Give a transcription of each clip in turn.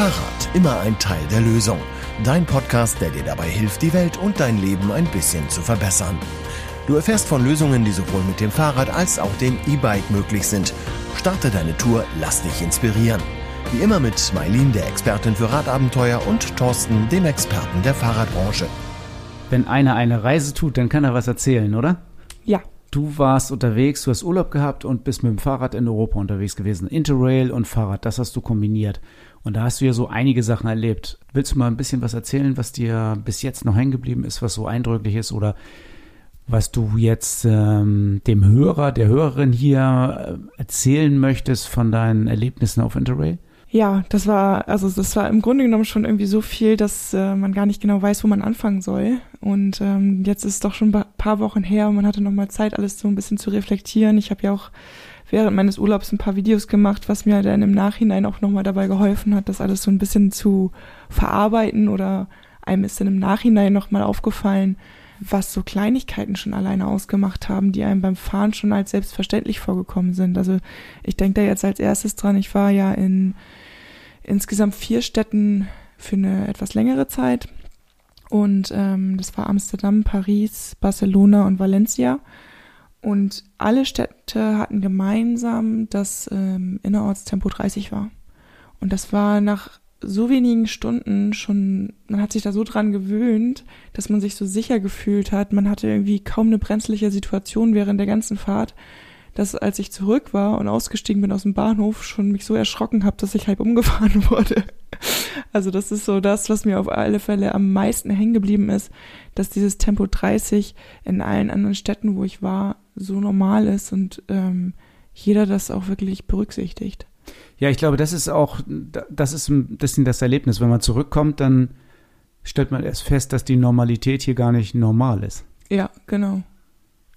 Fahrrad, immer ein Teil der Lösung. Dein Podcast, der dir dabei hilft, die Welt und dein Leben ein bisschen zu verbessern. Du erfährst von Lösungen, die sowohl mit dem Fahrrad als auch dem E-Bike möglich sind. Starte deine Tour, lass dich inspirieren. Wie immer mit Mailin, der Expertin für Radabenteuer, und Thorsten, dem Experten der Fahrradbranche. Wenn einer eine Reise tut, dann kann er was erzählen, oder? Ja. Du warst unterwegs, du hast Urlaub gehabt und bist mit dem Fahrrad in Europa unterwegs gewesen. Interrail und Fahrrad, das hast du kombiniert. Und da hast du ja so einige Sachen erlebt. Willst du mal ein bisschen was erzählen, was dir bis jetzt noch hängen geblieben ist, was so eindrücklich ist oder was du jetzt ähm, dem Hörer, der Hörerin hier äh, erzählen möchtest von deinen Erlebnissen auf Interrail? Ja, das war, also das war im Grunde genommen schon irgendwie so viel, dass äh, man gar nicht genau weiß, wo man anfangen soll. Und ähm, jetzt ist es doch schon ein paar Wochen her und man hatte nochmal Zeit, alles so ein bisschen zu reflektieren. Ich habe ja auch während meines Urlaubs ein paar Videos gemacht, was mir dann im Nachhinein auch nochmal dabei geholfen hat, das alles so ein bisschen zu verarbeiten oder einem ist dann im Nachhinein nochmal aufgefallen, was so Kleinigkeiten schon alleine ausgemacht haben, die einem beim Fahren schon als selbstverständlich vorgekommen sind. Also ich denke da jetzt als erstes dran, ich war ja in insgesamt vier Städten für eine etwas längere Zeit und ähm, das war Amsterdam, Paris, Barcelona und Valencia. Und alle Städte hatten gemeinsam, dass ähm, Innerortstempo 30 war. Und das war nach so wenigen Stunden schon, man hat sich da so dran gewöhnt, dass man sich so sicher gefühlt hat. Man hatte irgendwie kaum eine brenzliche Situation während der ganzen Fahrt, dass als ich zurück war und ausgestiegen bin aus dem Bahnhof, schon mich so erschrocken habe, dass ich halb umgefahren wurde. Also das ist so das, was mir auf alle Fälle am meisten hängen geblieben ist, dass dieses Tempo 30 in allen anderen Städten, wo ich war, so normal ist und ähm, jeder das auch wirklich berücksichtigt. Ja, ich glaube, das ist auch, das ist ein bisschen das Erlebnis. Wenn man zurückkommt, dann stellt man erst fest, dass die Normalität hier gar nicht normal ist. Ja, genau.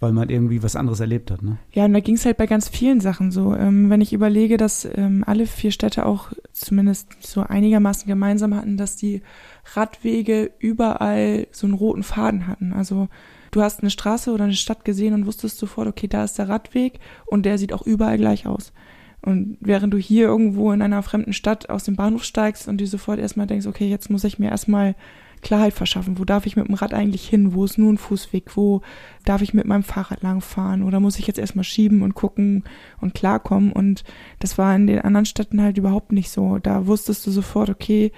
Weil man irgendwie was anderes erlebt hat, ne? Ja, und da ging es halt bei ganz vielen Sachen so. Ähm, wenn ich überlege, dass ähm, alle vier Städte auch zumindest so einigermaßen gemeinsam hatten, dass die Radwege überall so einen roten Faden hatten. Also du hast eine Straße oder eine Stadt gesehen und wusstest sofort, okay, da ist der Radweg und der sieht auch überall gleich aus. Und während du hier irgendwo in einer fremden Stadt aus dem Bahnhof steigst und dir sofort erstmal denkst, okay, jetzt muss ich mir erstmal Klarheit verschaffen. Wo darf ich mit dem Rad eigentlich hin? Wo ist nur ein Fußweg? Wo darf ich mit meinem Fahrrad langfahren? Oder muss ich jetzt erstmal schieben und gucken und klarkommen? Und das war in den anderen Städten halt überhaupt nicht so. Da wusstest du sofort, okay,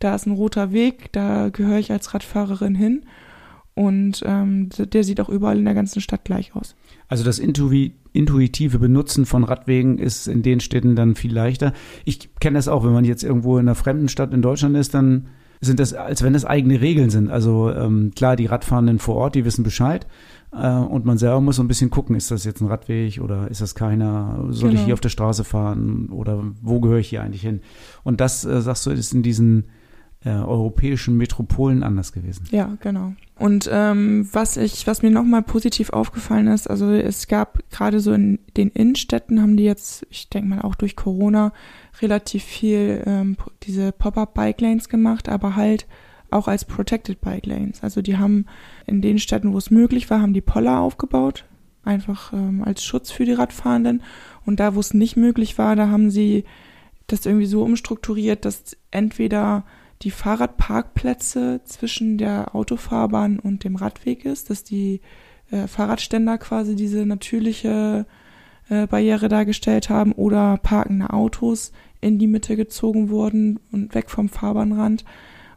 da ist ein roter Weg, da gehöre ich als Radfahrerin hin. Und ähm, der sieht auch überall in der ganzen Stadt gleich aus. Also das intuitive Benutzen von Radwegen ist in den Städten dann viel leichter. Ich kenne das auch, wenn man jetzt irgendwo in einer fremden Stadt in Deutschland ist, dann sind das, als wenn das eigene Regeln sind. Also ähm, klar, die Radfahrenden vor Ort, die wissen Bescheid. Äh, und man selber muss so ein bisschen gucken, ist das jetzt ein Radweg oder ist das keiner? Soll genau. ich hier auf der Straße fahren oder wo gehöre ich hier eigentlich hin? Und das, äh, sagst du, ist in diesen äh, europäischen Metropolen anders gewesen. Ja, genau. Und ähm, was ich, was mir nochmal positiv aufgefallen ist, also es gab gerade so in den Innenstädten haben die jetzt, ich denke mal auch durch Corona, relativ viel ähm, diese Pop-up Bike Lanes gemacht, aber halt auch als Protected Bike Lanes. Also die haben in den Städten, wo es möglich war, haben die Poller aufgebaut, einfach ähm, als Schutz für die Radfahrenden. Und da, wo es nicht möglich war, da haben sie das irgendwie so umstrukturiert, dass entweder die Fahrradparkplätze zwischen der Autofahrbahn und dem Radweg ist, dass die äh, Fahrradständer quasi diese natürliche äh, Barriere dargestellt haben oder parkende Autos in die Mitte gezogen wurden und weg vom Fahrbahnrand.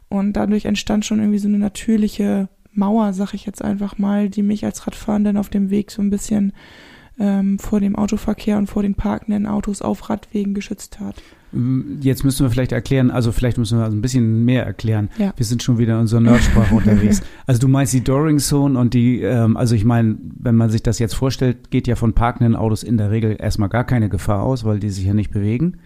Und dadurch entstand schon irgendwie so eine natürliche Mauer, sag ich jetzt einfach mal, die mich als Radfahrenden auf dem Weg so ein bisschen ähm, vor dem Autoverkehr und vor den parkenden Autos auf Radwegen geschützt hat. Jetzt müssen wir vielleicht erklären, also vielleicht müssen wir also ein bisschen mehr erklären. Ja. Wir sind schon wieder in unserer Nerdsprache unterwegs. Also du meinst die Doring Zone und die, ähm, also ich meine, wenn man sich das jetzt vorstellt, geht ja von parkenden Autos in der Regel erstmal gar keine Gefahr aus, weil die sich ja nicht bewegen.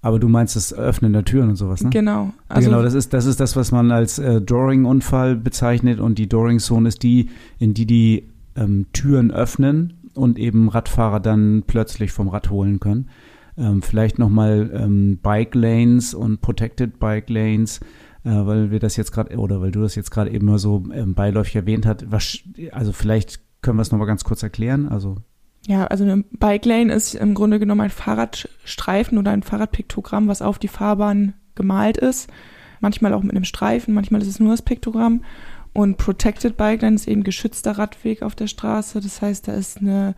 Aber du meinst das Öffnen der Türen und sowas, ne? Genau. Also genau, das ist, das ist das, was man als äh, Doring-Unfall bezeichnet und die Doring Zone ist die, in die die ähm, Türen öffnen und eben Radfahrer dann plötzlich vom Rad holen können. Ähm, vielleicht nochmal ähm, Bike Lanes und Protected Bike Lanes, äh, weil wir das jetzt gerade, oder weil du das jetzt gerade eben mal so ähm, beiläufig erwähnt hast. Was, also vielleicht können wir es nochmal ganz kurz erklären. Also ja, also eine Bike Lane ist im Grunde genommen ein Fahrradstreifen oder ein Fahrradpiktogramm, was auf die Fahrbahn gemalt ist. Manchmal auch mit einem Streifen, manchmal ist es nur das Piktogramm. Und Protected Bike Lane ist eben geschützter Radweg auf der Straße. Das heißt, da ist eine, ein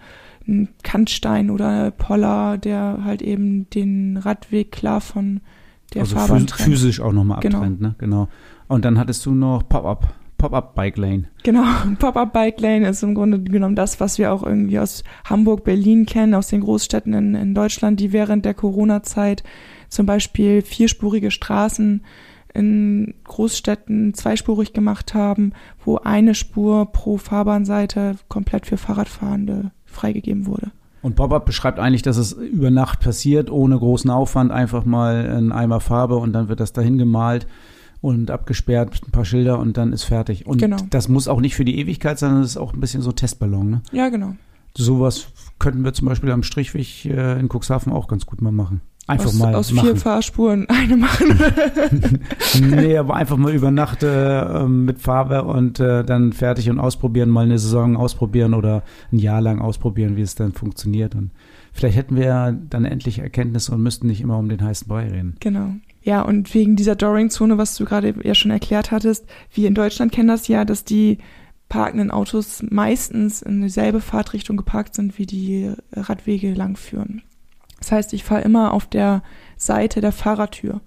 Kantstein oder Poller, der halt eben den Radweg klar von der also Fahrbahn phys physisch auch nochmal Genau. abtrennt, ne? Genau. Und dann hattest du noch Pop-up, Pop-up Bike Lane. Genau, Pop-up Bike Lane ist im Grunde genommen das, was wir auch irgendwie aus Hamburg, Berlin kennen, aus den Großstädten in, in Deutschland, die während der Corona-Zeit zum Beispiel vierspurige Straßen in Großstädten zweispurig gemacht haben, wo eine Spur pro Fahrbahnseite komplett für Fahrradfahrende freigegeben wurde. Und Pop-up beschreibt eigentlich, dass es über Nacht passiert, ohne großen Aufwand, einfach mal ein Eimer Farbe und dann wird das dahin gemalt und abgesperrt, ein paar Schilder und dann ist fertig. Und Genau. das muss auch nicht für die Ewigkeit sein, das ist auch ein bisschen so Testballon. Ne? Ja, genau. Sowas könnten wir zum Beispiel am Strichweg äh, in Cuxhaven auch ganz gut mal machen. Einfach aus, mal aus machen. vier Fahrspuren eine machen. nee, aber einfach mal über Nacht äh, mit Farbe und äh, dann fertig und ausprobieren, mal eine Saison ausprobieren oder ein Jahr lang ausprobieren, wie es dann funktioniert. Und vielleicht hätten wir dann endlich Erkenntnisse und müssten nicht immer um den heißen Brei reden. Genau. Ja, und wegen dieser Doring-Zone, was du gerade ja schon erklärt hattest, wir in Deutschland kennen das ja, dass die parkenden Autos meistens in dieselbe Fahrtrichtung geparkt sind, wie die Radwege langführen. Das heißt, ich fahre immer auf der Seite der Fahrertür.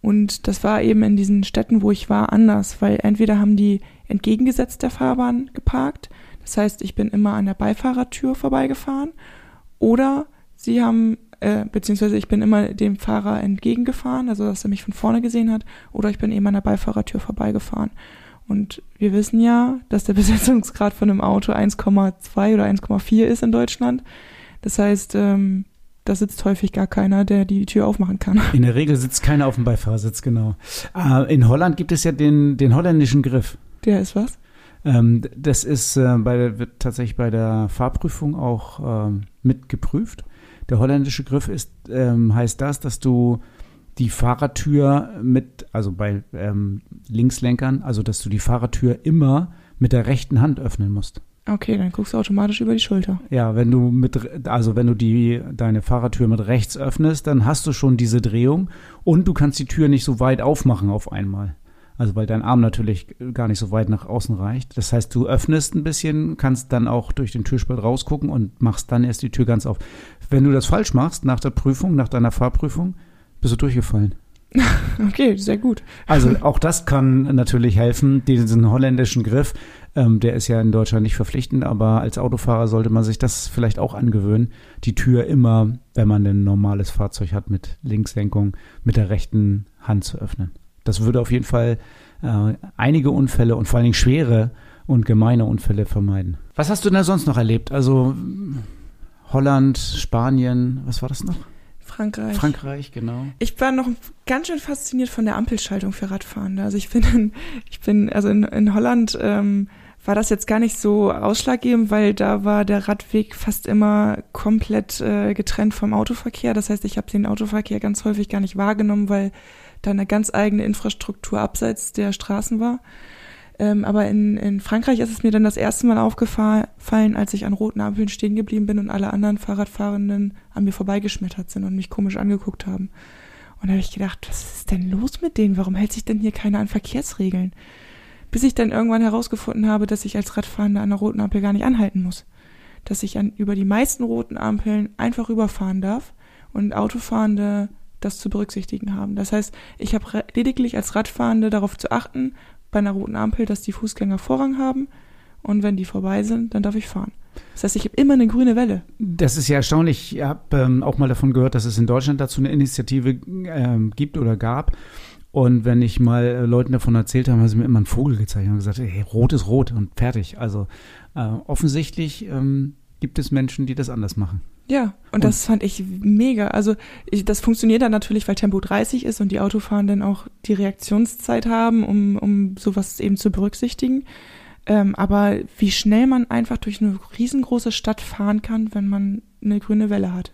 Und das war eben in diesen Städten, wo ich war, anders, weil entweder haben die entgegengesetzt der Fahrbahn geparkt, das heißt, ich bin immer an der Beifahrertür vorbeigefahren, oder sie haben äh, beziehungsweise ich bin immer dem Fahrer entgegengefahren, also dass er mich von vorne gesehen hat, oder ich bin eben an der Beifahrertür vorbeigefahren. Und wir wissen ja, dass der Besetzungsgrad von einem Auto 1,2 oder 1,4 ist in Deutschland. Das heißt, ähm, da sitzt häufig gar keiner, der die Tür aufmachen kann. In der Regel sitzt keiner auf dem Beifahrersitz, genau. Äh, in Holland gibt es ja den, den holländischen Griff. Der ist was? Ähm, das ist äh, bei der, wird tatsächlich bei der Fahrprüfung auch ähm, mit geprüft. Der holländische Griff ist, ähm, heißt das, dass du die Fahrertür mit, also bei ähm, Linkslenkern, also dass du die Fahrertür immer mit der rechten Hand öffnen musst. Okay, dann guckst du automatisch über die Schulter. Ja, wenn du mit, also wenn du die, deine Fahrertür mit rechts öffnest, dann hast du schon diese Drehung und du kannst die Tür nicht so weit aufmachen auf einmal. Also weil dein Arm natürlich gar nicht so weit nach außen reicht. Das heißt, du öffnest ein bisschen, kannst dann auch durch den Türspalt rausgucken und machst dann erst die Tür ganz auf. Wenn du das falsch machst, nach der Prüfung, nach deiner Fahrprüfung, bist du durchgefallen. Okay, sehr gut. Also auch das kann natürlich helfen, diesen holländischen Griff. Ähm, der ist ja in Deutschland nicht verpflichtend, aber als Autofahrer sollte man sich das vielleicht auch angewöhnen, die Tür immer, wenn man ein normales Fahrzeug hat mit Linkslenkung, mit der rechten Hand zu öffnen. Das würde auf jeden Fall äh, einige Unfälle und vor allen Dingen schwere und gemeine Unfälle vermeiden. Was hast du denn sonst noch erlebt? Also Holland, Spanien, was war das noch? Frankreich. Frankreich, genau. Ich war noch ganz schön fasziniert von der Ampelschaltung für Radfahrende. Also ich bin, ich bin, also in, in Holland ähm, war das jetzt gar nicht so ausschlaggebend, weil da war der Radweg fast immer komplett äh, getrennt vom Autoverkehr. Das heißt, ich habe den Autoverkehr ganz häufig gar nicht wahrgenommen, weil da eine ganz eigene Infrastruktur abseits der Straßen war. Ähm, aber in, in Frankreich ist es mir dann das erste Mal aufgefallen, als ich an roten Ampeln stehen geblieben bin und alle anderen Fahrradfahrenden an mir vorbeigeschmettert sind und mich komisch angeguckt haben. Und da habe ich gedacht, was ist denn los mit denen? Warum hält sich denn hier keiner an Verkehrsregeln? Bis ich dann irgendwann herausgefunden habe, dass ich als Radfahrender an der roten Ampel gar nicht anhalten muss. Dass ich an, über die meisten roten Ampeln einfach rüberfahren darf und Autofahrende das zu berücksichtigen haben. Das heißt, ich habe lediglich als Radfahrende darauf zu achten, bei einer roten Ampel, dass die Fußgänger Vorrang haben und wenn die vorbei sind, dann darf ich fahren. Das heißt, ich habe immer eine grüne Welle. Das ist ja erstaunlich. Ich habe ähm, auch mal davon gehört, dass es in Deutschland dazu eine Initiative ähm, gibt oder gab. Und wenn ich mal äh, Leuten davon erzählt habe, haben sie mir immer einen Vogel gezeigt und gesagt, hey, rot ist rot und fertig. Also äh, offensichtlich ähm, gibt es Menschen, die das anders machen. Ja, und, und das fand ich mega. Also ich, das funktioniert dann natürlich, weil Tempo 30 ist und die Autofahrenden auch die Reaktionszeit haben, um, um sowas eben zu berücksichtigen. Ähm, aber wie schnell man einfach durch eine riesengroße Stadt fahren kann, wenn man eine grüne Welle hat.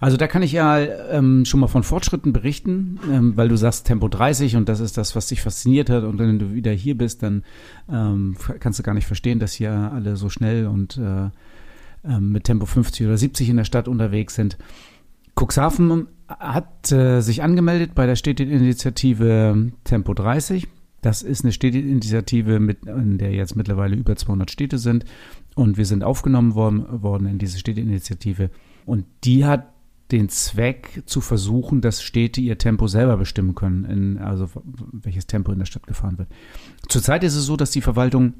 Also da kann ich ja ähm, schon mal von Fortschritten berichten, ähm, weil du sagst Tempo 30 und das ist das, was dich fasziniert hat. Und wenn du wieder hier bist, dann ähm, kannst du gar nicht verstehen, dass hier alle so schnell und äh, mit Tempo 50 oder 70 in der Stadt unterwegs sind. Cuxhaven hat äh, sich angemeldet bei der Städteinitiative Tempo 30. Das ist eine Städteinitiative, mit, in der jetzt mittlerweile über 200 Städte sind. Und wir sind aufgenommen worden, worden in diese Städteinitiative. Und die hat den Zweck zu versuchen, dass Städte ihr Tempo selber bestimmen können, in, also welches Tempo in der Stadt gefahren wird. Zurzeit ist es so, dass die Verwaltung,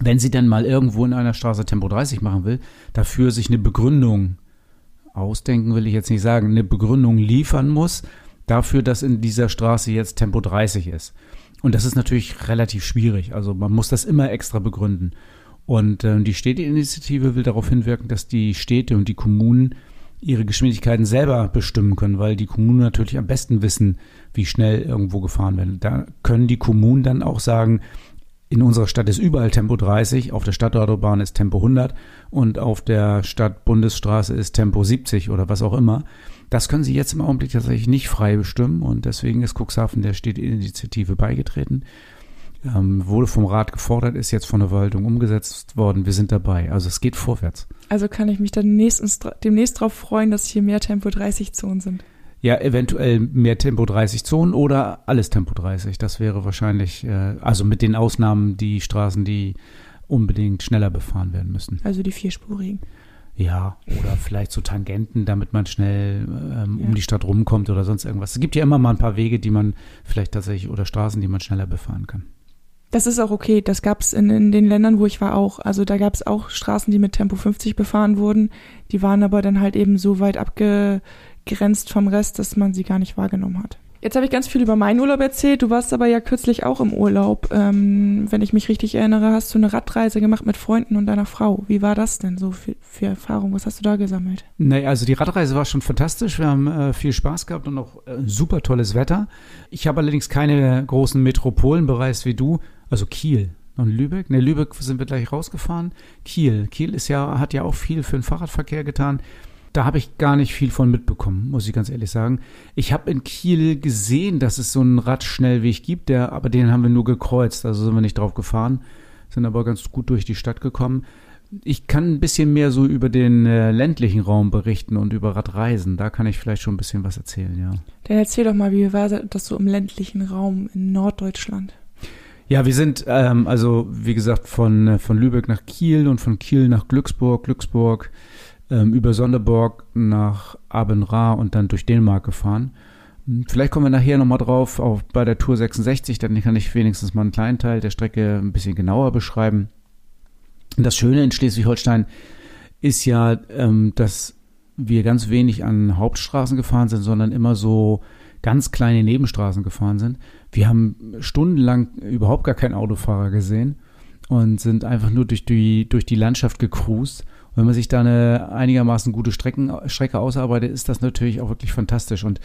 wenn sie dann mal irgendwo in einer Straße Tempo 30 machen will, dafür sich eine Begründung ausdenken, will ich jetzt nicht sagen, eine Begründung liefern muss dafür, dass in dieser Straße jetzt Tempo 30 ist. Und das ist natürlich relativ schwierig. Also man muss das immer extra begründen. Und äh, die Städteinitiative will darauf hinwirken, dass die Städte und die Kommunen ihre Geschwindigkeiten selber bestimmen können, weil die Kommunen natürlich am besten wissen, wie schnell irgendwo gefahren werden. Da können die Kommunen dann auch sagen, in unserer Stadt ist überall Tempo 30, auf der Stadtautobahn ist Tempo 100 und auf der Stadtbundesstraße ist Tempo 70 oder was auch immer. Das können sie jetzt im Augenblick tatsächlich nicht frei bestimmen und deswegen ist Cuxhaven der Städteinitiative beigetreten. Ähm, wurde vom Rat gefordert, ist jetzt von der Verwaltung umgesetzt worden. Wir sind dabei. Also es geht vorwärts. Also kann ich mich dann nächstens, demnächst darauf freuen, dass hier mehr Tempo 30 Zonen sind. Ja, eventuell mehr Tempo 30 Zonen oder alles Tempo 30. Das wäre wahrscheinlich, äh, also mit den Ausnahmen die Straßen, die unbedingt schneller befahren werden müssen. Also die vierspurigen. Ja, oder vielleicht so Tangenten, damit man schnell ähm, ja. um die Stadt rumkommt oder sonst irgendwas. Es gibt ja immer mal ein paar Wege, die man vielleicht tatsächlich oder Straßen, die man schneller befahren kann. Das ist auch okay. Das gab es in, in den Ländern, wo ich war, auch. Also da gab es auch Straßen, die mit Tempo 50 befahren wurden. Die waren aber dann halt eben so weit abgegrenzt vom Rest, dass man sie gar nicht wahrgenommen hat. Jetzt habe ich ganz viel über meinen Urlaub erzählt. Du warst aber ja kürzlich auch im Urlaub. Ähm, wenn ich mich richtig erinnere, hast du eine Radreise gemacht mit Freunden und deiner Frau. Wie war das denn so für, für Erfahrung? Was hast du da gesammelt? Naja, also die Radreise war schon fantastisch. Wir haben äh, viel Spaß gehabt und auch äh, super tolles Wetter. Ich habe allerdings keine großen Metropolen bereist wie du. Also Kiel und Lübeck. Ne, Lübeck sind wir gleich rausgefahren. Kiel. Kiel ist ja, hat ja auch viel für den Fahrradverkehr getan da habe ich gar nicht viel von mitbekommen, muss ich ganz ehrlich sagen. Ich habe in Kiel gesehen, dass es so einen Radschnellweg gibt, der, aber den haben wir nur gekreuzt, also sind wir nicht drauf gefahren, sind aber ganz gut durch die Stadt gekommen. Ich kann ein bisschen mehr so über den äh, ländlichen Raum berichten und über Radreisen. Da kann ich vielleicht schon ein bisschen was erzählen, ja. Dann erzähl doch mal, wie war das so im ländlichen Raum in Norddeutschland? Ja, wir sind ähm, also, wie gesagt, von, äh, von Lübeck nach Kiel und von Kiel nach Glücksburg, Glücksburg ähm, über Sonderborg nach Abenra und dann durch Dänemark gefahren. Hm, vielleicht kommen wir nachher nochmal drauf, auch bei der Tour 66, dann kann ich wenigstens mal einen kleinen Teil der Strecke ein bisschen genauer beschreiben. Das Schöne in Schleswig-Holstein ist ja, ähm, dass wir ganz wenig an Hauptstraßen gefahren sind, sondern immer so ganz kleine Nebenstraßen gefahren sind. Wir haben stundenlang überhaupt gar keinen Autofahrer gesehen und sind einfach nur durch die, durch die Landschaft gecruised wenn man sich da eine einigermaßen gute Strecken, Strecke ausarbeitet, ist das natürlich auch wirklich fantastisch. Und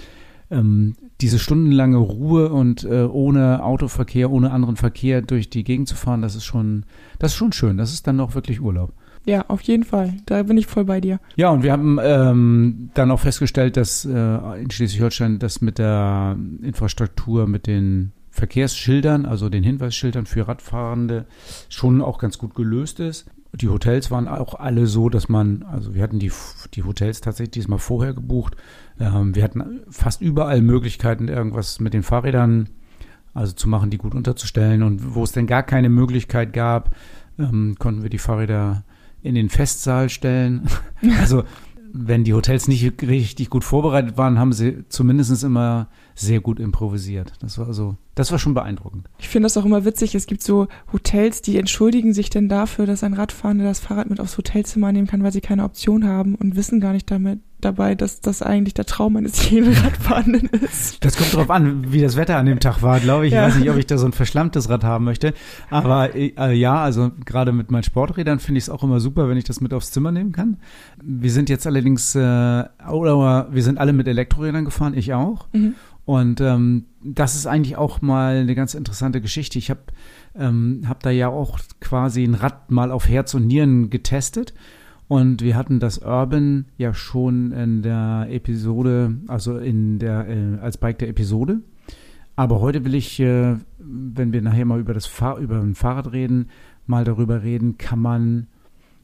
ähm, diese stundenlange Ruhe und äh, ohne Autoverkehr, ohne anderen Verkehr durch die Gegend zu fahren, das ist schon, das ist schon schön. Das ist dann auch wirklich Urlaub. Ja, auf jeden Fall. Da bin ich voll bei dir. Ja, und wir haben ähm, dann auch festgestellt, dass äh, in Schleswig-Holstein das mit der Infrastruktur, mit den Verkehrsschildern, also den Hinweisschildern für Radfahrende, schon auch ganz gut gelöst ist. Die Hotels waren auch alle so, dass man, also wir hatten die, die Hotels tatsächlich diesmal vorher gebucht. Ähm, wir hatten fast überall Möglichkeiten, irgendwas mit den Fahrrädern also zu machen, die gut unterzustellen. Und wo es denn gar keine Möglichkeit gab, ähm, konnten wir die Fahrräder in den Festsaal stellen. also wenn die Hotels nicht richtig gut vorbereitet waren, haben sie zumindest immer sehr gut improvisiert. Das war also, das war schon beeindruckend. Ich finde das auch immer witzig. Es gibt so Hotels, die entschuldigen sich denn dafür, dass ein Radfahrender das Fahrrad mit aufs Hotelzimmer nehmen kann, weil sie keine Option haben und wissen gar nicht damit dabei, dass das eigentlich der Traum eines jeden Radfahrenden ist. Das kommt darauf an, wie das Wetter an dem Tag war, glaube ich. Ja. Ich weiß nicht, ob ich da so ein verschlammtes Rad haben möchte. Aber äh, ja, also gerade mit meinen Sporträdern finde ich es auch immer super, wenn ich das mit aufs Zimmer nehmen kann. Wir sind jetzt allerdings, äh, oder wir sind alle mit Elektrorädern gefahren, ich auch. Mhm. Und ähm, das ist eigentlich auch mal eine ganz interessante Geschichte. Ich habe ähm, hab da ja auch quasi ein Rad mal auf Herz und Nieren getestet. Und wir hatten das Urban ja schon in der Episode, also in der, äh, als Bike der Episode. Aber heute will ich, äh, wenn wir nachher mal über das Fahr über ein Fahrrad reden, mal darüber reden, kann man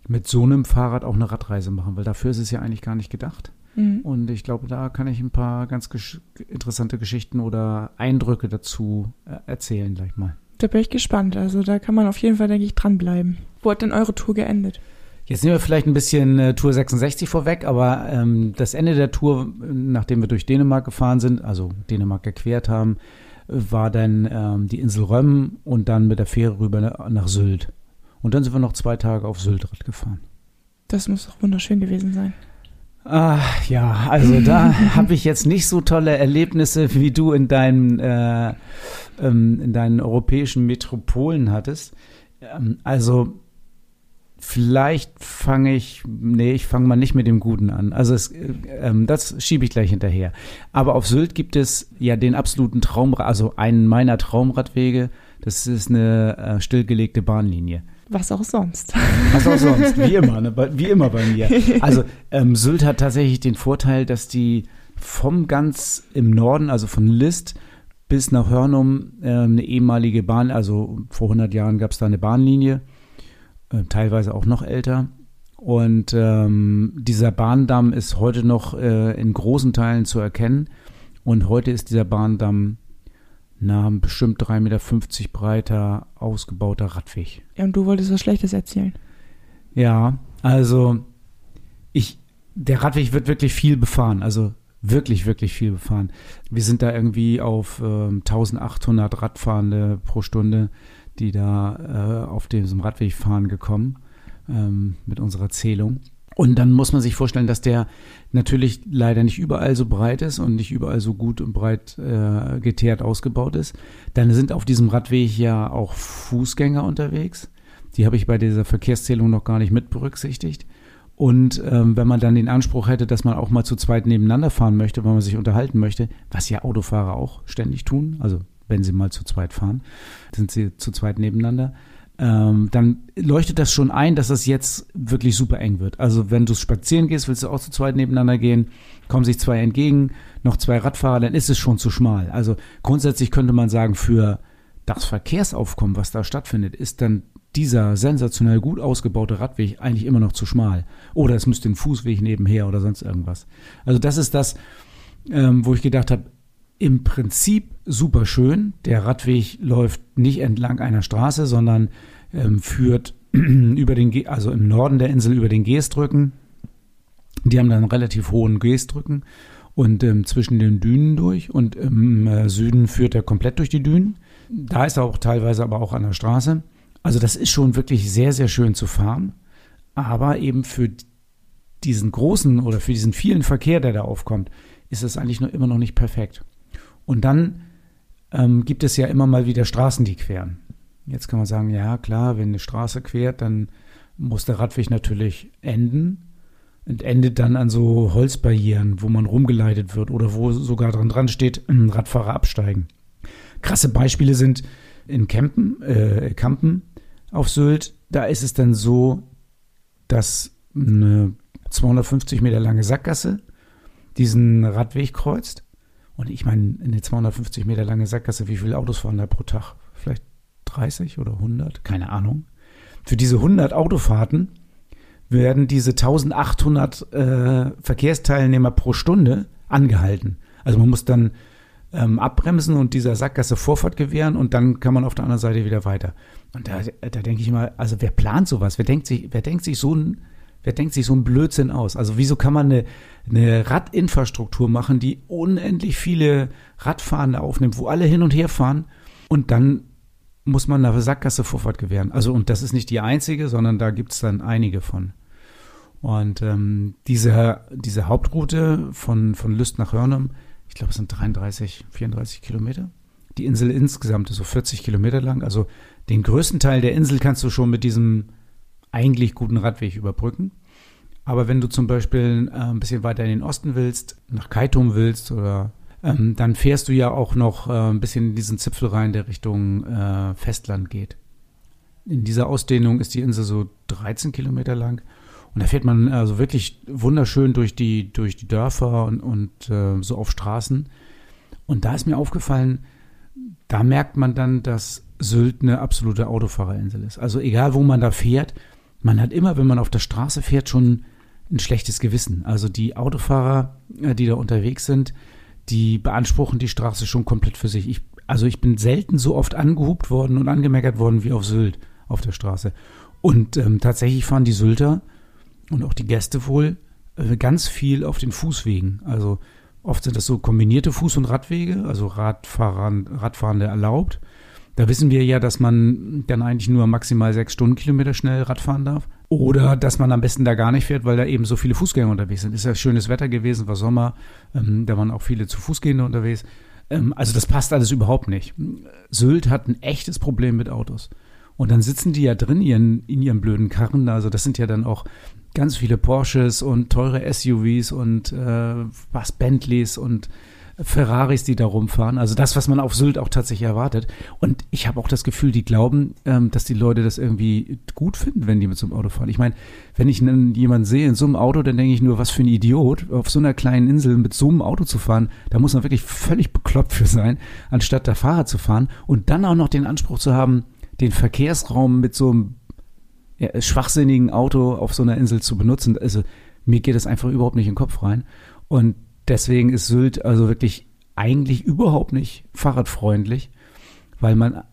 mit so einem Fahrrad auch eine Radreise machen, weil dafür ist es ja eigentlich gar nicht gedacht. Mhm. Und ich glaube, da kann ich ein paar ganz gesch interessante Geschichten oder Eindrücke dazu äh, erzählen gleich mal. Da bin ich gespannt. Also da kann man auf jeden Fall, denke ich, dranbleiben. Wo hat denn eure Tour geendet? Jetzt nehmen wir vielleicht ein bisschen äh, Tour 66 vorweg, aber ähm, das Ende der Tour, nachdem wir durch Dänemark gefahren sind, also Dänemark gequert haben, war dann ähm, die Insel Römm und dann mit der Fähre rüber nach Sylt. Und dann sind wir noch zwei Tage auf Syltrad gefahren. Das muss doch wunderschön gewesen sein. Ah, ja, also da habe ich jetzt nicht so tolle Erlebnisse, wie du in deinen, äh, ähm, in deinen europäischen Metropolen hattest. Ähm, also vielleicht fange ich, nee, ich fange mal nicht mit dem Guten an. Also es, ähm, das schiebe ich gleich hinterher. Aber auf Sylt gibt es ja den absoluten Traumrad, also einen meiner Traumradwege. Das ist eine äh, stillgelegte Bahnlinie. Was auch sonst. Was auch sonst, wie immer, ne? wie immer bei mir. Also ähm, Sylt hat tatsächlich den Vorteil, dass die vom ganz im Norden, also von List bis nach Hörnum, äh, eine ehemalige Bahn, also vor 100 Jahren gab es da eine Bahnlinie teilweise auch noch älter. Und ähm, dieser Bahndamm ist heute noch äh, in großen Teilen zu erkennen. Und heute ist dieser Bahndamm na, bestimmt 3,50 Meter breiter, ausgebauter Radweg. Ja, und du wolltest was Schlechtes erzählen. Ja, also ich, der Radweg wird wirklich viel befahren, also wirklich, wirklich viel befahren. Wir sind da irgendwie auf äh, 1800 Radfahrende pro Stunde die da äh, auf diesem Radweg fahren gekommen ähm, mit unserer Zählung. Und dann muss man sich vorstellen, dass der natürlich leider nicht überall so breit ist und nicht überall so gut und breit äh, geteert ausgebaut ist. Dann sind auf diesem Radweg ja auch Fußgänger unterwegs. Die habe ich bei dieser Verkehrszählung noch gar nicht mit berücksichtigt. Und ähm, wenn man dann den Anspruch hätte, dass man auch mal zu zweit nebeneinander fahren möchte, weil man sich unterhalten möchte, was ja Autofahrer auch ständig tun, also wenn sie mal zu zweit fahren, sind sie zu zweit nebeneinander. Ähm, dann leuchtet das schon ein, dass das jetzt wirklich super eng wird. Also wenn du spazieren gehst, willst du auch zu zweit nebeneinander gehen, kommen sich zwei entgegen, noch zwei Radfahrer, dann ist es schon zu schmal. Also grundsätzlich könnte man sagen, für das Verkehrsaufkommen, was da stattfindet, ist dann dieser sensationell gut ausgebaute Radweg eigentlich immer noch zu schmal. Oder es müsste ein Fußweg nebenher oder sonst irgendwas. Also das ist das, ähm, wo ich gedacht habe, im Prinzip super schön. Der Radweg läuft nicht entlang einer Straße, sondern ähm, führt über den, also im Norden der Insel über den Geestrücken. Die haben dann relativ hohen Geestrücken und ähm, zwischen den Dünen durch und im äh, Süden führt er komplett durch die Dünen. Da ist er auch teilweise aber auch an der Straße. Also das ist schon wirklich sehr, sehr schön zu fahren. Aber eben für diesen großen oder für diesen vielen Verkehr, der da aufkommt, ist es eigentlich noch immer noch nicht perfekt. Und dann ähm, gibt es ja immer mal wieder Straßen, die queren. Jetzt kann man sagen, ja klar, wenn eine Straße quert, dann muss der Radweg natürlich enden und endet dann an so Holzbarrieren, wo man rumgeleitet wird oder wo sogar dran dran steht, Radfahrer absteigen. Krasse Beispiele sind in Campen, äh, Kampen auf Sylt. Da ist es dann so, dass eine 250 Meter lange Sackgasse diesen Radweg kreuzt und ich meine, eine 250 Meter lange Sackgasse, wie viele Autos fahren da pro Tag? Vielleicht 30 oder 100? Keine Ahnung. Für diese 100 Autofahrten werden diese 1800 äh, Verkehrsteilnehmer pro Stunde angehalten. Also man muss dann ähm, abbremsen und dieser Sackgasse Vorfahrt gewähren und dann kann man auf der anderen Seite wieder weiter. Und da, da denke ich mal, also wer plant sowas? Wer denkt sich, wer denkt sich so ein Wer denkt sich so einen Blödsinn aus? Also wieso kann man eine, eine Radinfrastruktur machen, die unendlich viele Radfahrende aufnimmt, wo alle hin und her fahren und dann muss man eine Sackgasse Vorfahrt gewähren. Also und das ist nicht die einzige, sondern da gibt es dann einige von. Und ähm, diese, diese Hauptroute von, von Lüst nach Hörnum, ich glaube, es sind 33, 34 Kilometer. Die Insel insgesamt ist so 40 Kilometer lang. Also den größten Teil der Insel kannst du schon mit diesem eigentlich guten Radweg überbrücken. Aber wenn du zum Beispiel äh, ein bisschen weiter in den Osten willst, nach Kaitum willst oder ähm, dann fährst du ja auch noch äh, ein bisschen in diesen Zipfel rein, der Richtung äh, Festland geht. In dieser Ausdehnung ist die Insel so 13 Kilometer lang. Und da fährt man also wirklich wunderschön durch die, durch die Dörfer und, und äh, so auf Straßen. Und da ist mir aufgefallen, da merkt man dann, dass Sylt eine absolute Autofahrerinsel ist. Also egal, wo man da fährt, man hat immer, wenn man auf der Straße fährt, schon ein schlechtes Gewissen. Also die Autofahrer, äh, die da unterwegs sind, die beanspruchen die Straße schon komplett für sich. Ich, also ich bin selten so oft angehupt worden und angemeckert worden wie auf Sylt auf der Straße. Und ähm, tatsächlich fahren die Sylter und auch die Gäste wohl äh, ganz viel auf den Fußwegen. Also oft sind das so kombinierte Fuß- und Radwege, also Radfahrern, Radfahrende erlaubt. Da wissen wir ja, dass man dann eigentlich nur maximal sechs Stundenkilometer schnell Radfahren darf. Oder dass man am besten da gar nicht fährt, weil da eben so viele Fußgänger unterwegs sind. Ist ja schönes Wetter gewesen, war Sommer, ähm, da waren auch viele zu Fußgehende unterwegs. Ähm, also das passt alles überhaupt nicht. Sylt hat ein echtes Problem mit Autos. Und dann sitzen die ja drin ihren, in ihren blöden Karren. Also das sind ja dann auch ganz viele Porsches und teure SUVs und äh, was Bentleys und Ferraris, die da rumfahren. Also das, was man auf Sylt auch tatsächlich erwartet. Und ich habe auch das Gefühl, die glauben, ähm, dass die Leute das irgendwie gut finden, wenn die mit so einem Auto fahren. Ich meine, wenn ich jemanden sehe in so einem Auto, dann denke ich nur, was für ein Idiot, auf so einer kleinen Insel mit so einem Auto zu fahren. Da muss man wirklich völlig bekloppt für sein, anstatt da Fahrrad zu fahren und dann auch noch den Anspruch zu haben, den Verkehrsraum mit so einem ja, schwachsinnigen Auto auf so einer Insel zu benutzen. Also mir geht das einfach überhaupt nicht in den Kopf rein. Und deswegen ist Sylt also wirklich eigentlich überhaupt nicht fahrradfreundlich, weil man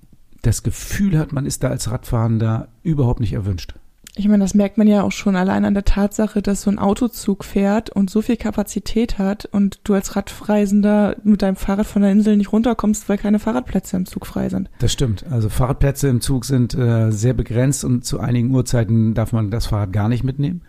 das Gefühl hat, man ist da als Radfahrender überhaupt nicht erwünscht. Ich meine, das merkt man ja auch schon allein an der Tatsache, dass so ein Autozug fährt und so viel Kapazität hat und du als Radreisender mit deinem Fahrrad von der Insel nicht runterkommst, weil keine Fahrradplätze im Zug frei sind. Das stimmt. Also Fahrradplätze im Zug sind äh, sehr begrenzt und zu einigen Uhrzeiten darf man das Fahrrad gar nicht mitnehmen.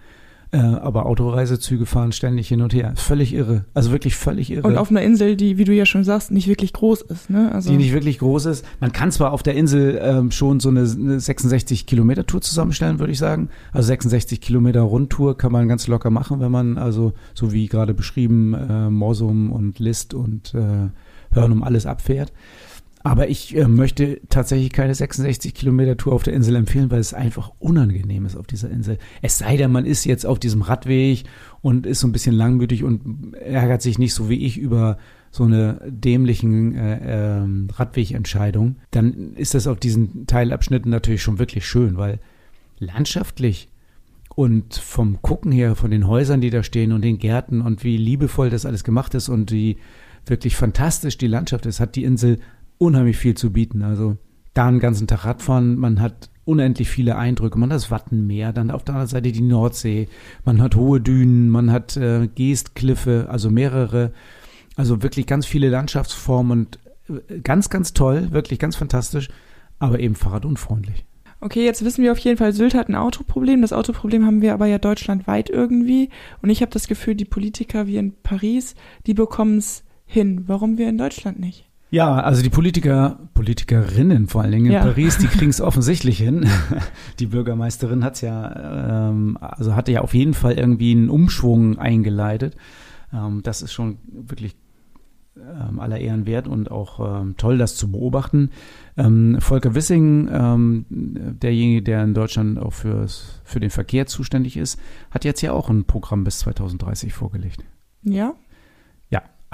Äh, aber Autoreisezüge fahren ständig hin und her. Völlig irre. Also wirklich völlig irre. Und auf einer Insel, die, wie du ja schon sagst, nicht wirklich groß ist. Ne? Also die nicht wirklich groß ist. Man kann zwar auf der Insel ähm, schon so eine, eine 66 Kilometer Tour zusammenstellen, würde ich sagen. Also 66 Kilometer Rundtour kann man ganz locker machen, wenn man also, so wie gerade beschrieben, äh, Morsum und List und äh, Hörnum alles abfährt. Aber ich äh, möchte tatsächlich keine 66 Kilometer Tour auf der Insel empfehlen, weil es einfach unangenehm ist auf dieser Insel. Es sei denn, man ist jetzt auf diesem Radweg und ist so ein bisschen langmütig und ärgert sich nicht so wie ich über so eine dämlichen äh, äh, Radwegentscheidung. Dann ist das auf diesen Teilabschnitten natürlich schon wirklich schön, weil landschaftlich und vom Gucken her, von den Häusern, die da stehen und den Gärten und wie liebevoll das alles gemacht ist und wie wirklich fantastisch die Landschaft ist, hat die Insel unheimlich viel zu bieten. Also da einen ganzen Tag Radfahren, man hat unendlich viele Eindrücke. Man hat das Wattenmeer, dann auf der anderen Seite die Nordsee, man hat hohe Dünen, man hat äh, Geestkliffe, also mehrere, also wirklich ganz viele Landschaftsformen und äh, ganz, ganz toll, wirklich ganz fantastisch, aber eben fahrradunfreundlich. Okay, jetzt wissen wir auf jeden Fall, Sylt hat ein Autoproblem. Das Autoproblem haben wir aber ja deutschlandweit irgendwie. Und ich habe das Gefühl, die Politiker wie in Paris, die bekommen es hin. Warum wir in Deutschland nicht? Ja, also die Politiker, Politikerinnen vor allen Dingen in ja. Paris, die kriegen es offensichtlich hin. Die Bürgermeisterin hat's ja, ähm, also hatte ja auf jeden Fall irgendwie einen Umschwung eingeleitet. Ähm, das ist schon wirklich ähm, aller Ehren wert und auch ähm, toll, das zu beobachten. Ähm, Volker Wissing, ähm, derjenige, der in Deutschland auch fürs, für den Verkehr zuständig ist, hat jetzt ja auch ein Programm bis 2030 vorgelegt. Ja,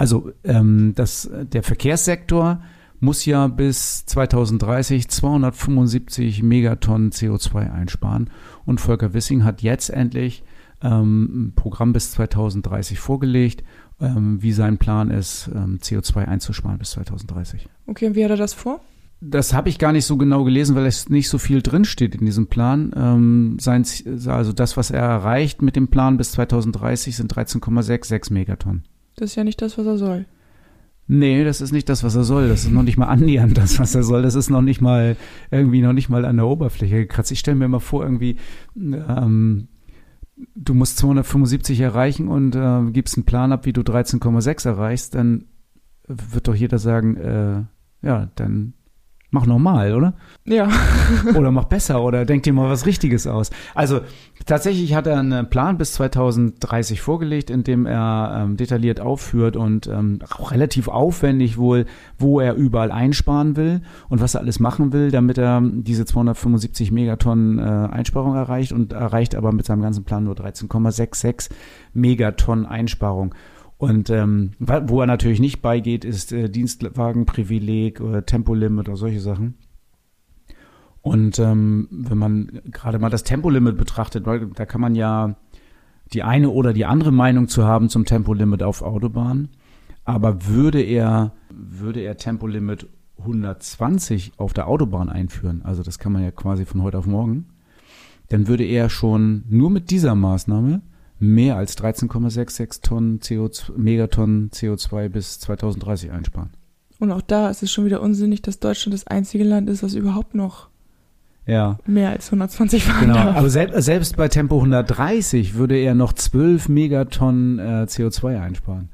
also ähm, das, der Verkehrssektor muss ja bis 2030 275 Megatonnen CO2 einsparen. Und Volker Wissing hat jetzt endlich ähm, ein Programm bis 2030 vorgelegt, ähm, wie sein Plan ist, ähm, CO2 einzusparen bis 2030. Okay, und wie hat er das vor? Das habe ich gar nicht so genau gelesen, weil es nicht so viel drinsteht in diesem Plan. Ähm, sein, also das, was er erreicht mit dem Plan bis 2030, sind 13,66 Megatonnen. Das ist ja nicht das, was er soll. Nee, das ist nicht das, was er soll. Das ist noch nicht mal annähernd das, was er soll. Das ist noch nicht mal irgendwie noch nicht mal an der Oberfläche gekratzt. Ich stelle mir mal vor, irgendwie, ähm, du musst 275 erreichen und äh, gibst einen Plan ab, wie du 13,6 erreichst, dann wird doch jeder sagen, äh, ja, dann mach normal, oder? Ja. oder mach besser oder denk dir mal was Richtiges aus. Also tatsächlich hat er einen Plan bis 2030 vorgelegt, in dem er ähm, detailliert aufführt und ähm, auch relativ aufwendig wohl, wo er überall einsparen will und was er alles machen will, damit er diese 275 Megatonnen äh, Einsparung erreicht und erreicht aber mit seinem ganzen Plan nur 13,66 Megatonnen Einsparung. Und ähm, wo er natürlich nicht beigeht, ist äh, Dienstwagenprivileg oder Tempolimit oder solche Sachen. Und ähm, wenn man gerade mal das Tempolimit betrachtet, da kann man ja die eine oder die andere Meinung zu haben zum Tempolimit auf Autobahnen. Aber würde er, würde er Tempolimit 120 auf der Autobahn einführen, also das kann man ja quasi von heute auf morgen, dann würde er schon nur mit dieser Maßnahme mehr als 13,66 Tonnen CO2, Megatonnen CO2 bis 2030 einsparen. Und auch da ist es schon wieder unsinnig, dass Deutschland das einzige Land ist, was überhaupt noch ja. mehr als 120 fahren genau. darf. Aber selbst, selbst bei Tempo 130 würde er noch 12 Megatonnen äh, CO2 einsparen.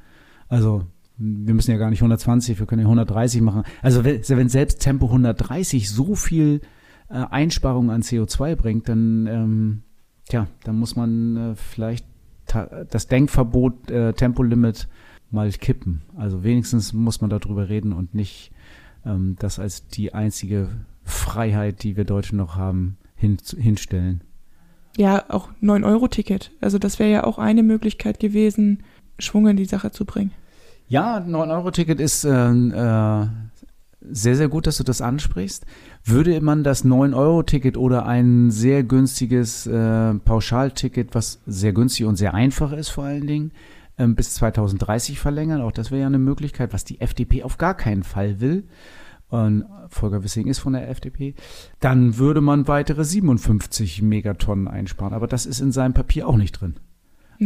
Also wir müssen ja gar nicht 120, wir können ja 130 machen. Also wenn, wenn selbst Tempo 130 so viel äh, Einsparung an CO2 bringt, dann ähm, tja, dann muss man äh, vielleicht das Denkverbot äh, Tempolimit mal kippen. Also wenigstens muss man darüber reden und nicht ähm, das als die einzige Freiheit, die wir Deutschen noch haben, hin, hinstellen. Ja, auch 9-Euro-Ticket. Also das wäre ja auch eine Möglichkeit gewesen, Schwung in die Sache zu bringen. Ja, 9-Euro-Ticket ist äh, äh, sehr, sehr gut, dass du das ansprichst. Würde man das 9-Euro-Ticket oder ein sehr günstiges äh, Pauschalticket, was sehr günstig und sehr einfach ist vor allen Dingen, ähm, bis 2030 verlängern, auch das wäre ja eine Möglichkeit, was die FDP auf gar keinen Fall will, und Volker Wissing ist von der FDP, dann würde man weitere 57 Megatonnen einsparen. Aber das ist in seinem Papier auch nicht drin.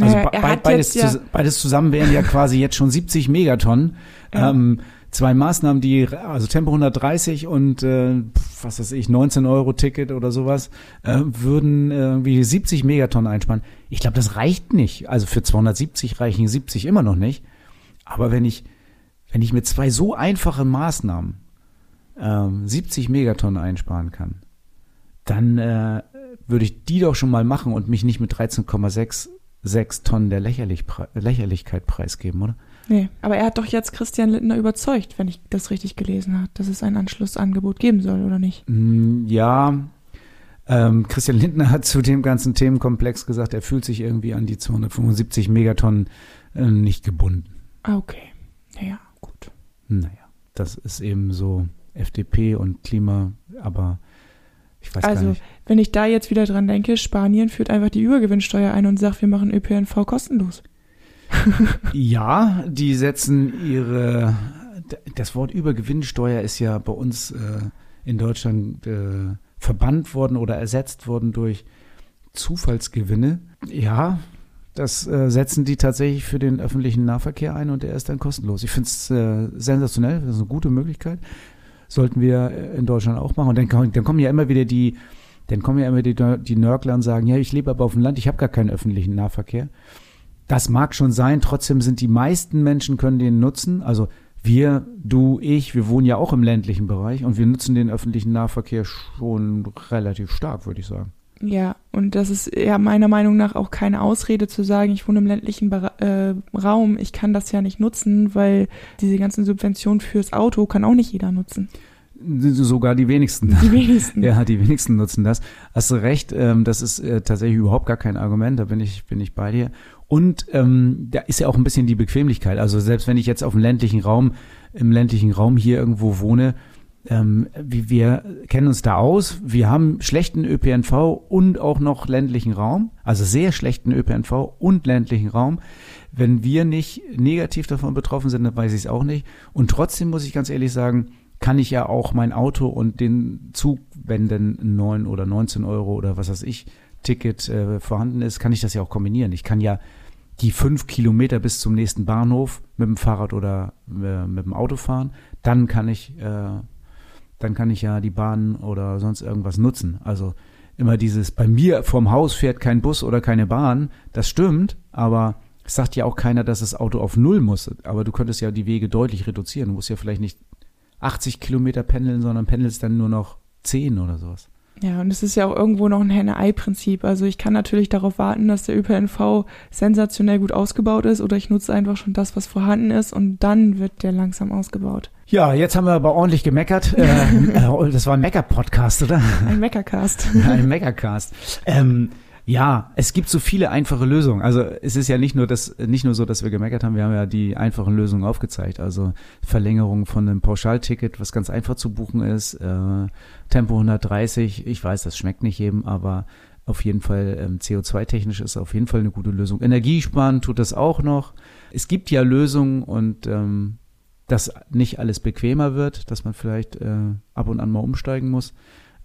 Also naja, be beides, ja beides, zusammen wären ja quasi jetzt schon 70 Megatonnen. Ja. Ähm, zwei Maßnahmen, die, also Tempo 130 und äh, was weiß ich, 19 Euro Ticket oder sowas, äh, würden irgendwie 70 Megatonnen einsparen. Ich glaube, das reicht nicht. Also für 270 reichen 70 immer noch nicht. Aber wenn ich, wenn ich mit zwei so einfachen Maßnahmen ähm, 70 Megatonnen einsparen kann, dann äh, würde ich die doch schon mal machen und mich nicht mit 13,66 Tonnen der Lächerlich Lächerlichkeit preisgeben, oder? Nee, aber er hat doch jetzt Christian Lindner überzeugt, wenn ich das richtig gelesen habe, dass es ein Anschlussangebot geben soll, oder nicht? Mm, ja, ähm, Christian Lindner hat zu dem ganzen Themenkomplex gesagt, er fühlt sich irgendwie an die 275 Megatonnen äh, nicht gebunden. Ah, okay. Naja, gut. Naja, das ist eben so FDP und Klima, aber ich weiß also, gar nicht. wenn ich da jetzt wieder dran denke, Spanien führt einfach die Übergewinnsteuer ein und sagt, wir machen ÖPNV kostenlos. Ja, die setzen ihre, das Wort Übergewinnsteuer ist ja bei uns äh, in Deutschland äh, verbannt worden oder ersetzt worden durch Zufallsgewinne. Ja, das äh, setzen die tatsächlich für den öffentlichen Nahverkehr ein und der ist dann kostenlos. Ich finde es äh, sensationell, das ist eine gute Möglichkeit. Sollten wir äh, in Deutschland auch machen. Und dann, dann kommen ja immer wieder die, dann kommen ja immer die, die Nörgler und sagen, ja, ich lebe aber auf dem Land, ich habe gar keinen öffentlichen Nahverkehr. Das mag schon sein, trotzdem sind die meisten Menschen können den nutzen. Also wir, du, ich, wir wohnen ja auch im ländlichen Bereich und wir nutzen den öffentlichen Nahverkehr schon relativ stark, würde ich sagen. Ja, und das ist ja meiner Meinung nach auch keine Ausrede zu sagen, ich wohne im ländlichen äh, Raum, ich kann das ja nicht nutzen, weil diese ganzen Subventionen fürs Auto kann auch nicht jeder nutzen. Sogar die wenigsten. Die wenigsten. ja, die wenigsten nutzen das. Hast du recht, ähm, das ist äh, tatsächlich überhaupt gar kein Argument, da bin ich, bin ich bei dir. Und ähm, da ist ja auch ein bisschen die Bequemlichkeit. Also selbst wenn ich jetzt auf dem ländlichen Raum, im ländlichen Raum hier irgendwo wohne, ähm, wir kennen uns da aus. Wir haben schlechten ÖPNV und auch noch ländlichen Raum, also sehr schlechten ÖPNV und ländlichen Raum. Wenn wir nicht negativ davon betroffen sind, dann weiß ich es auch nicht. Und trotzdem muss ich ganz ehrlich sagen, kann ich ja auch mein Auto und den Zug, wenn denn 9 oder 19 Euro oder was weiß ich, Ticket äh, vorhanden ist, kann ich das ja auch kombinieren. Ich kann ja die fünf Kilometer bis zum nächsten Bahnhof mit dem Fahrrad oder äh, mit dem Auto fahren. Dann kann ich äh, dann kann ich ja die Bahn oder sonst irgendwas nutzen. Also immer dieses, bei mir vorm Haus fährt kein Bus oder keine Bahn, das stimmt, aber es sagt ja auch keiner, dass das Auto auf Null muss. Aber du könntest ja die Wege deutlich reduzieren. Du musst ja vielleicht nicht 80 Kilometer pendeln, sondern pendelst dann nur noch 10 oder sowas. Ja, und es ist ja auch irgendwo noch ein Henne-Ei-Prinzip. Also ich kann natürlich darauf warten, dass der ÖPNV sensationell gut ausgebaut ist oder ich nutze einfach schon das, was vorhanden ist und dann wird der langsam ausgebaut. Ja, jetzt haben wir aber ordentlich gemeckert. äh, äh das war ein Mecker-Podcast, oder? Ein Meckercast. ein Meckercast. Ähm, ja, es gibt so viele einfache Lösungen. Also es ist ja nicht nur das, nicht nur so, dass wir gemeckert haben, wir haben ja die einfachen Lösungen aufgezeigt. Also Verlängerung von einem Pauschalticket, was ganz einfach zu buchen ist, äh, Tempo 130, ich weiß, das schmeckt nicht jedem, aber auf jeden Fall ähm, CO2-technisch ist auf jeden Fall eine gute Lösung. Energiesparen tut das auch noch. Es gibt ja Lösungen und ähm, dass nicht alles bequemer wird, dass man vielleicht äh, ab und an mal umsteigen muss.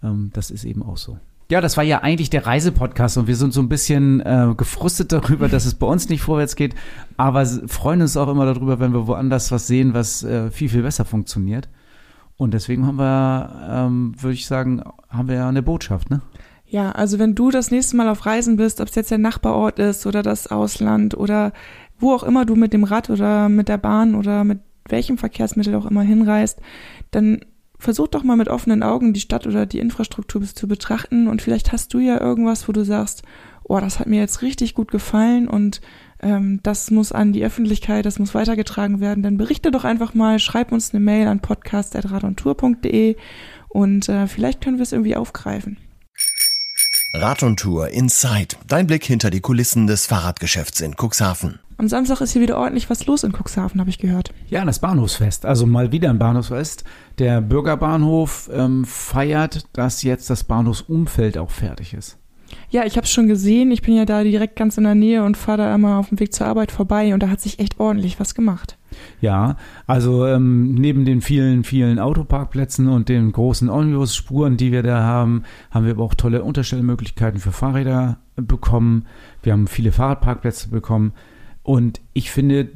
Ähm, das ist eben auch so. Ja, das war ja eigentlich der Reisepodcast und wir sind so ein bisschen äh, gefrustet darüber, dass es bei uns nicht vorwärts geht, aber freuen uns auch immer darüber, wenn wir woanders was sehen, was äh, viel, viel besser funktioniert. Und deswegen haben wir, ähm, würde ich sagen, haben wir ja eine Botschaft, ne? Ja, also wenn du das nächste Mal auf Reisen bist, ob es jetzt der Nachbarort ist oder das Ausland oder wo auch immer du mit dem Rad oder mit der Bahn oder mit welchem Verkehrsmittel auch immer hinreist, dann versuch doch mal mit offenen Augen die Stadt oder die Infrastruktur zu betrachten und vielleicht hast du ja irgendwas, wo du sagst, oh, das hat mir jetzt richtig gut gefallen und ähm, das muss an die Öffentlichkeit, das muss weitergetragen werden, dann berichte doch einfach mal, schreib uns eine Mail an podcast.radontour.de und äh, vielleicht können wir es irgendwie aufgreifen. Rad und Tour Inside. Dein Blick hinter die Kulissen des Fahrradgeschäfts in Cuxhaven. Am Samstag ist hier wieder ordentlich was los in Cuxhaven, habe ich gehört. Ja, das Bahnhofsfest. Also mal wieder ein Bahnhofsfest. Der Bürgerbahnhof ähm, feiert, dass jetzt das Bahnhofsumfeld auch fertig ist. Ja, ich habe es schon gesehen. Ich bin ja da direkt ganz in der Nähe und fahre da immer auf dem Weg zur Arbeit vorbei und da hat sich echt ordentlich was gemacht. Ja, also ähm, neben den vielen, vielen Autoparkplätzen und den großen Omnibus-Spuren, die wir da haben, haben wir aber auch tolle Unterstellmöglichkeiten für Fahrräder bekommen. Wir haben viele Fahrradparkplätze bekommen. Und ich finde,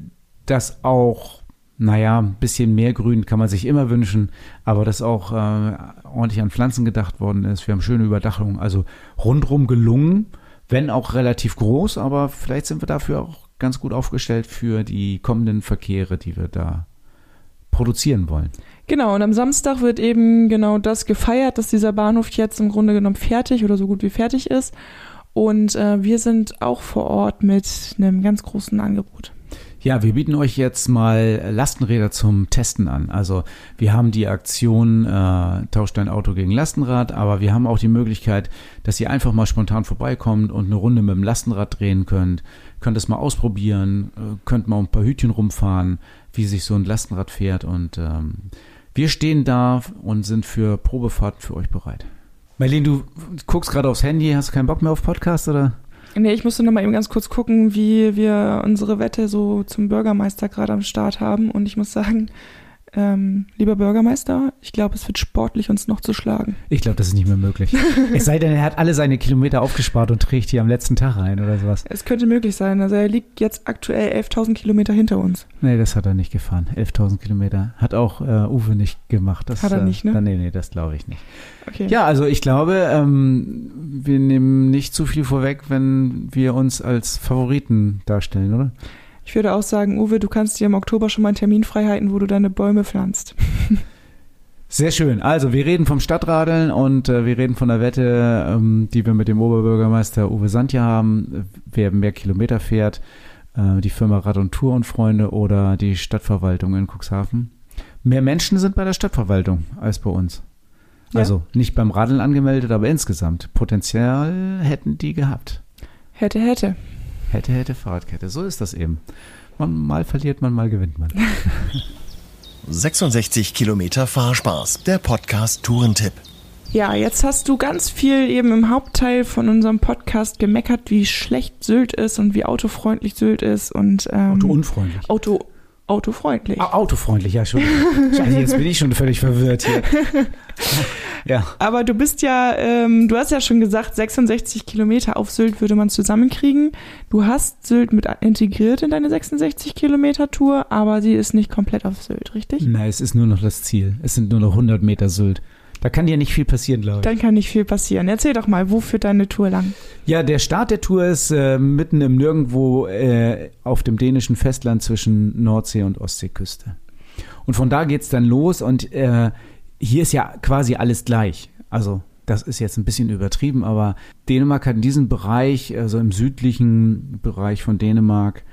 dass auch, naja, ein bisschen mehr Grün kann man sich immer wünschen, aber dass auch äh, ordentlich an Pflanzen gedacht worden ist. Wir haben schöne Überdachungen, also rundrum gelungen, wenn auch relativ groß, aber vielleicht sind wir dafür auch ganz gut aufgestellt für die kommenden Verkehre, die wir da produzieren wollen. Genau, und am Samstag wird eben genau das gefeiert, dass dieser Bahnhof jetzt im Grunde genommen fertig oder so gut wie fertig ist. Und äh, wir sind auch vor Ort mit einem ganz großen Angebot. Ja, wir bieten euch jetzt mal Lastenräder zum Testen an. Also wir haben die Aktion äh, Tauscht dein Auto gegen Lastenrad, aber wir haben auch die Möglichkeit, dass ihr einfach mal spontan vorbeikommt und eine Runde mit dem Lastenrad drehen könnt könnt es mal ausprobieren, äh, könnt mal ein paar Hütchen rumfahren, wie sich so ein Lastenrad fährt und ähm, wir stehen da und sind für Probefahrt für euch bereit. Marlene, du guckst gerade aufs Handy, hast du keinen Bock mehr auf Podcast oder? Nee, ich musste noch mal eben ganz kurz gucken, wie wir unsere Wette so zum Bürgermeister gerade am Start haben und ich muss sagen, ähm, lieber Bürgermeister, ich glaube, es wird sportlich, uns noch zu schlagen. Ich glaube, das ist nicht mehr möglich. es sei denn, er hat alle seine Kilometer aufgespart und trägt hier am letzten Tag rein oder sowas. Es könnte möglich sein. Also er liegt jetzt aktuell 11.000 Kilometer hinter uns. Nee, das hat er nicht gefahren. 11.000 Kilometer. Hat auch äh, Uwe nicht gemacht. Das, hat er nicht, ne? Äh, nee, nee, das glaube ich nicht. Okay. Ja, also ich glaube, ähm, wir nehmen nicht zu viel vorweg, wenn wir uns als Favoriten darstellen, oder? Ich würde auch sagen, Uwe, du kannst dir im Oktober schon mal einen Termin frei halten, wo du deine Bäume pflanzt. Sehr schön. Also wir reden vom Stadtradeln und äh, wir reden von der Wette, ähm, die wir mit dem Oberbürgermeister Uwe Sandja haben, wer mehr Kilometer fährt, äh, die Firma Rad und Tour und Freunde oder die Stadtverwaltung in Cuxhaven. Mehr Menschen sind bei der Stadtverwaltung als bei uns. Ja. Also nicht beim Radeln angemeldet, aber insgesamt. Potenzial hätten die gehabt. Hätte, hätte. Hätte, hätte, Fahrradkette. So ist das eben. Man, mal verliert man, mal gewinnt man. 66 Kilometer Fahrspaß, der Podcast Tourentipp. Ja, jetzt hast du ganz viel eben im Hauptteil von unserem Podcast gemeckert, wie schlecht Sylt ist und wie autofreundlich Sylt ist und ähm, autounfreundlich. Auto autofreundlich. autofreundlich, ja schon. Scheiße, jetzt bin ich schon völlig verwirrt hier. ja. Aber du bist ja, ähm, du hast ja schon gesagt, 66 Kilometer auf Sylt würde man zusammenkriegen. Du hast Sylt mit integriert in deine 66 Kilometer Tour, aber sie ist nicht komplett auf Sylt, richtig? Nein, es ist nur noch das Ziel. Es sind nur noch 100 Meter Sylt. Da kann dir nicht viel passieren, glaube ich. Dann kann nicht viel passieren. Erzähl doch mal, wo führt deine Tour lang? Ja, der Start der Tour ist äh, mitten im Nirgendwo äh, auf dem dänischen Festland zwischen Nordsee- und Ostseeküste. Und von da geht's dann los und äh, hier ist ja quasi alles gleich. Also das ist jetzt ein bisschen übertrieben, aber Dänemark hat in diesem Bereich, also im südlichen Bereich von Dänemark,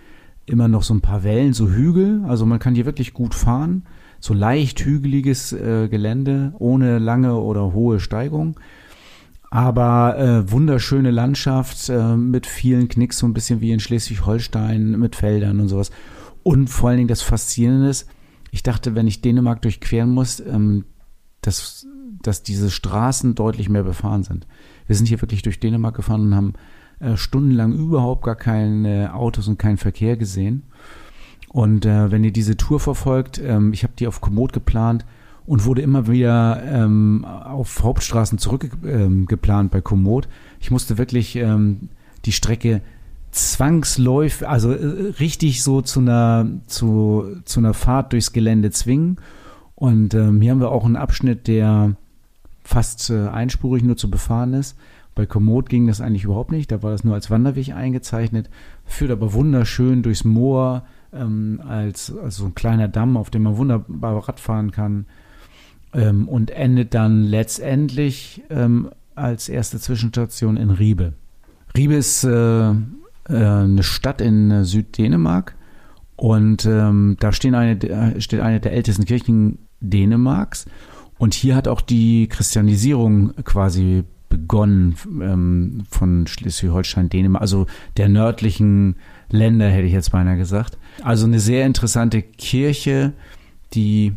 immer noch so ein paar Wellen, so Hügel. Also man kann hier wirklich gut fahren so leicht hügeliges äh, Gelände ohne lange oder hohe Steigung. Aber äh, wunderschöne Landschaft äh, mit vielen Knicks, so ein bisschen wie in Schleswig-Holstein mit Feldern und sowas. Und vor allen Dingen das Faszinierende ist, ich dachte, wenn ich Dänemark durchqueren muss, ähm, das dass diese Straßen deutlich mehr befahren sind. Wir sind hier wirklich durch Dänemark gefahren und haben äh, stundenlang überhaupt gar keine Autos und keinen Verkehr gesehen. Und äh, wenn ihr diese Tour verfolgt, ähm, ich habe die auf Komoot geplant und wurde immer wieder ähm, auf Hauptstraßen zurückgeplant ähm, bei Komoot. Ich musste wirklich ähm, die Strecke zwangsläufig, also äh, richtig so zu einer, zu, zu einer Fahrt durchs Gelände zwingen. Und ähm, hier haben wir auch einen Abschnitt, der fast äh, einspurig nur zu befahren ist. Bei Komoot ging das eigentlich überhaupt nicht, da war das nur als Wanderweg eingezeichnet, führt aber wunderschön durchs Moor ähm, als, als so ein kleiner Damm, auf dem man wunderbar Rad fahren kann ähm, und endet dann letztendlich ähm, als erste Zwischenstation in Riebe. Riebe ist äh, äh, eine Stadt in äh, Süddänemark und ähm, da stehen eine, steht eine der ältesten Kirchen Dänemarks und hier hat auch die Christianisierung quasi begonnen ähm, von Schleswig-Holstein, Dänemark, also der nördlichen Länder, hätte ich jetzt beinahe gesagt. Also eine sehr interessante Kirche, die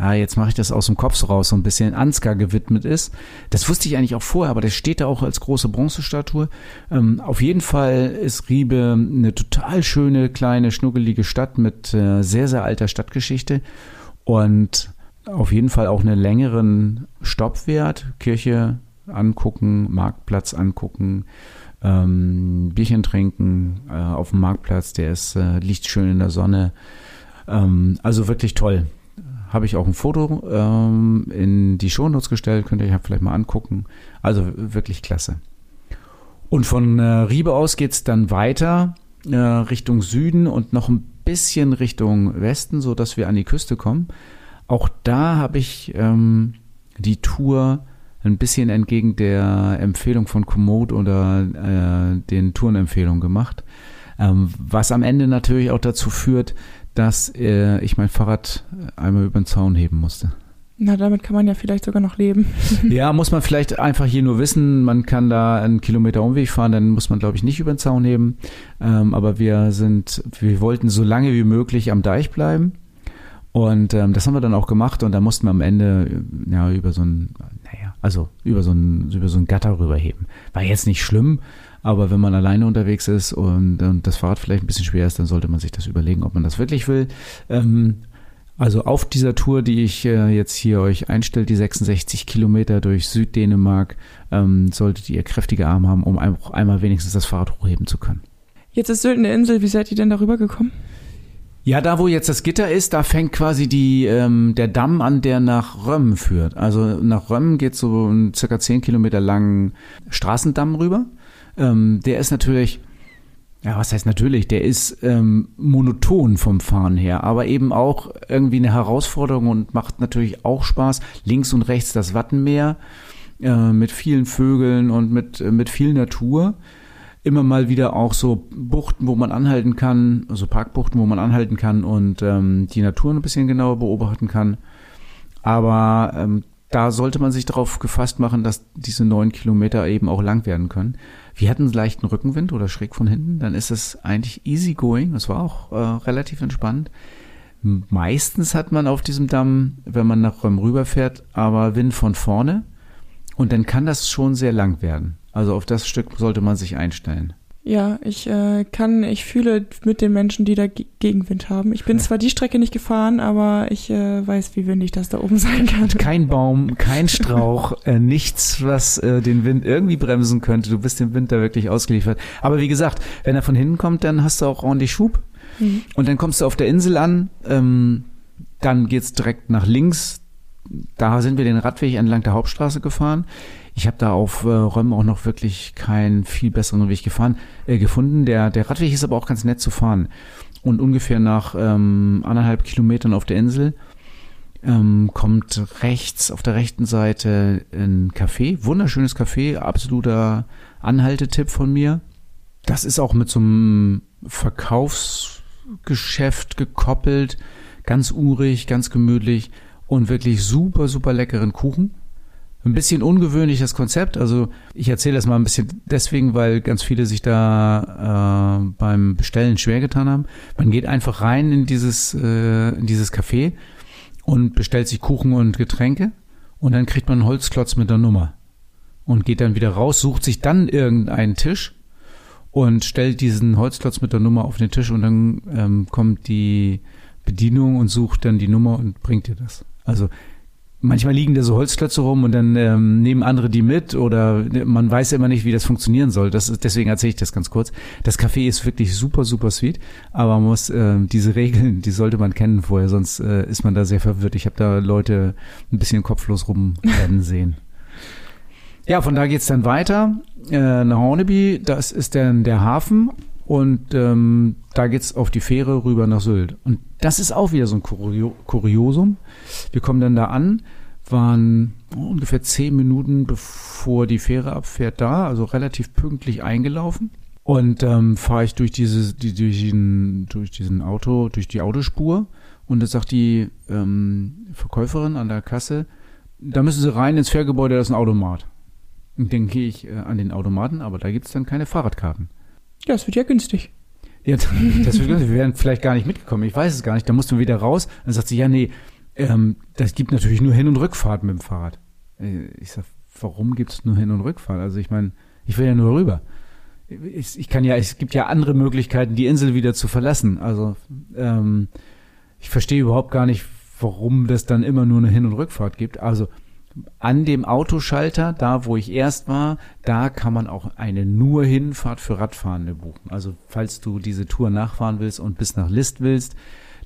ja, jetzt mache ich das aus dem Kopf raus, so ein bisschen Ansgar gewidmet ist. Das wusste ich eigentlich auch vorher, aber das steht da auch als große Bronzestatue. Ähm, auf jeden Fall ist Riebe eine total schöne, kleine, schnuggelige Stadt mit äh, sehr, sehr alter Stadtgeschichte und auf jeden Fall auch einen längeren Stoppwert. Kirche angucken, Marktplatz angucken, ähm, Bierchen trinken äh, auf dem Marktplatz, der ist, äh, liegt schön in der Sonne. Ähm, also wirklich toll. Habe ich auch ein Foto ähm, in die Shownotes gestellt, könnt ihr euch vielleicht mal angucken. Also wirklich klasse. Und von äh, Riebe aus geht es dann weiter äh, Richtung Süden und noch ein bisschen Richtung Westen, sodass wir an die Küste kommen. Auch da habe ich ähm, die Tour ein bisschen entgegen der Empfehlung von Komoot oder äh, den Tourenempfehlungen gemacht. Ähm, was am Ende natürlich auch dazu führt, dass äh, ich mein Fahrrad einmal über den Zaun heben musste. Na, damit kann man ja vielleicht sogar noch leben. ja, muss man vielleicht einfach hier nur wissen, man kann da einen Kilometer Umweg fahren, dann muss man, glaube ich, nicht über den Zaun heben. Ähm, aber wir sind, wir wollten so lange wie möglich am Deich bleiben. Und ähm, das haben wir dann auch gemacht und da mussten wir am Ende ja über so ein, also über so ein, über so ein Gatter rüberheben. War jetzt nicht schlimm, aber wenn man alleine unterwegs ist und, und das Fahrrad vielleicht ein bisschen schwer ist, dann sollte man sich das überlegen, ob man das wirklich will. Ähm, also auf dieser Tour, die ich äh, jetzt hier euch einstelle, die 66 Kilometer durch Süddänemark, ähm, solltet ihr kräftige Arme haben, um einmal wenigstens das Fahrrad hochheben zu können. Jetzt ist Sylt eine Insel. Wie seid ihr denn darüber gekommen? Ja, da wo jetzt das Gitter ist, da fängt quasi die, ähm, der Damm an, der nach Römmen führt. Also nach Römmen geht so ein circa 10 Kilometer langen Straßendamm rüber. Ähm, der ist natürlich, ja, was heißt natürlich, der ist ähm, monoton vom Fahren her, aber eben auch irgendwie eine Herausforderung und macht natürlich auch Spaß. Links und rechts das Wattenmeer äh, mit vielen Vögeln und mit, äh, mit viel Natur immer mal wieder auch so Buchten, wo man anhalten kann, also Parkbuchten, wo man anhalten kann und ähm, die Natur ein bisschen genauer beobachten kann. Aber ähm, da sollte man sich darauf gefasst machen, dass diese neun Kilometer eben auch lang werden können. Wir hatten einen leichten Rückenwind oder schräg von hinten, dann ist es eigentlich easy going. Das war auch äh, relativ entspannt. Meistens hat man auf diesem Damm, wenn man nach Röm rüberfährt, aber Wind von vorne. Und dann kann das schon sehr lang werden. Also auf das Stück sollte man sich einstellen. Ja, ich äh, kann, ich fühle mit den Menschen, die da Gegenwind haben. Ich bin zwar die Strecke nicht gefahren, aber ich äh, weiß, wie windig das da oben sein kann. Kein Baum, kein Strauch, äh, nichts, was äh, den Wind irgendwie bremsen könnte. Du bist dem Wind da wirklich ausgeliefert. Aber wie gesagt, wenn er von hinten kommt, dann hast du auch ordentlich Schub. Mhm. Und dann kommst du auf der Insel an, ähm, dann geht's direkt nach links. Da sind wir den Radweg entlang der Hauptstraße gefahren. Ich habe da auf äh, Röm auch noch wirklich keinen viel besseren Weg gefahren, äh, gefunden. Der, der Radweg ist aber auch ganz nett zu fahren. Und ungefähr nach ähm, anderthalb Kilometern auf der Insel ähm, kommt rechts, auf der rechten Seite ein Café. Wunderschönes Café, absoluter Anhaltetipp von mir. Das ist auch mit so einem Verkaufsgeschäft gekoppelt. Ganz urig, ganz gemütlich und wirklich super, super leckeren Kuchen. Ein bisschen ungewöhnlich das Konzept. Also ich erzähle das mal ein bisschen deswegen, weil ganz viele sich da äh, beim Bestellen schwer getan haben. Man geht einfach rein in dieses, äh, in dieses Café und bestellt sich Kuchen und Getränke. Und dann kriegt man einen Holzklotz mit der Nummer und geht dann wieder raus, sucht sich dann irgendeinen Tisch und stellt diesen Holzklotz mit der Nummer auf den Tisch und dann ähm, kommt die Bedienung und sucht dann die Nummer und bringt dir das. Also manchmal liegen da so Holzklötze rum und dann ähm, nehmen andere die mit oder man weiß immer nicht, wie das funktionieren soll. Das ist, deswegen erzähle ich das ganz kurz. Das Café ist wirklich super, super sweet, aber man muss äh, diese Regeln, die sollte man kennen vorher, sonst äh, ist man da sehr verwirrt. Ich habe da Leute ein bisschen kopflos rumrennen sehen. Ja, von da geht's dann weiter äh, nach Horneby. Das ist dann der Hafen und ähm, da geht's auf die Fähre rüber nach Sylt. Und das ist auch wieder so ein Kurio Kuriosum. Wir kommen dann da an, waren ungefähr zehn Minuten bevor die Fähre abfährt da, also relativ pünktlich eingelaufen. Und ähm, fahre ich durch diese, die, durch, diesen, durch diesen Auto, durch die Autospur und da sagt die ähm, Verkäuferin an der Kasse, da müssen Sie rein ins Fährgebäude, das ist ein Automat. Und dann gehe ich äh, an den Automaten, aber da gibt's dann keine Fahrradkarten. Ja, das wird ja günstig. Ja, das wird günstig. Wir wären vielleicht gar nicht mitgekommen. Ich weiß es gar nicht. Da mussten wir wieder raus. Dann sagt sie, ja, nee, ähm, das gibt natürlich nur Hin- und Rückfahrt mit dem Fahrrad. Äh, Ich sag, warum gibt's nur Hin- und Rückfahrt? Also ich meine, ich will ja nur rüber. Ich, ich kann ja, es gibt ja andere Möglichkeiten, die Insel wieder zu verlassen. Also ähm, ich verstehe überhaupt gar nicht, warum das dann immer nur eine Hin- und Rückfahrt gibt. Also an dem Autoschalter, da wo ich erst war, da kann man auch eine nur Hinfahrt für Radfahrende buchen. Also falls du diese Tour nachfahren willst und bis nach List willst,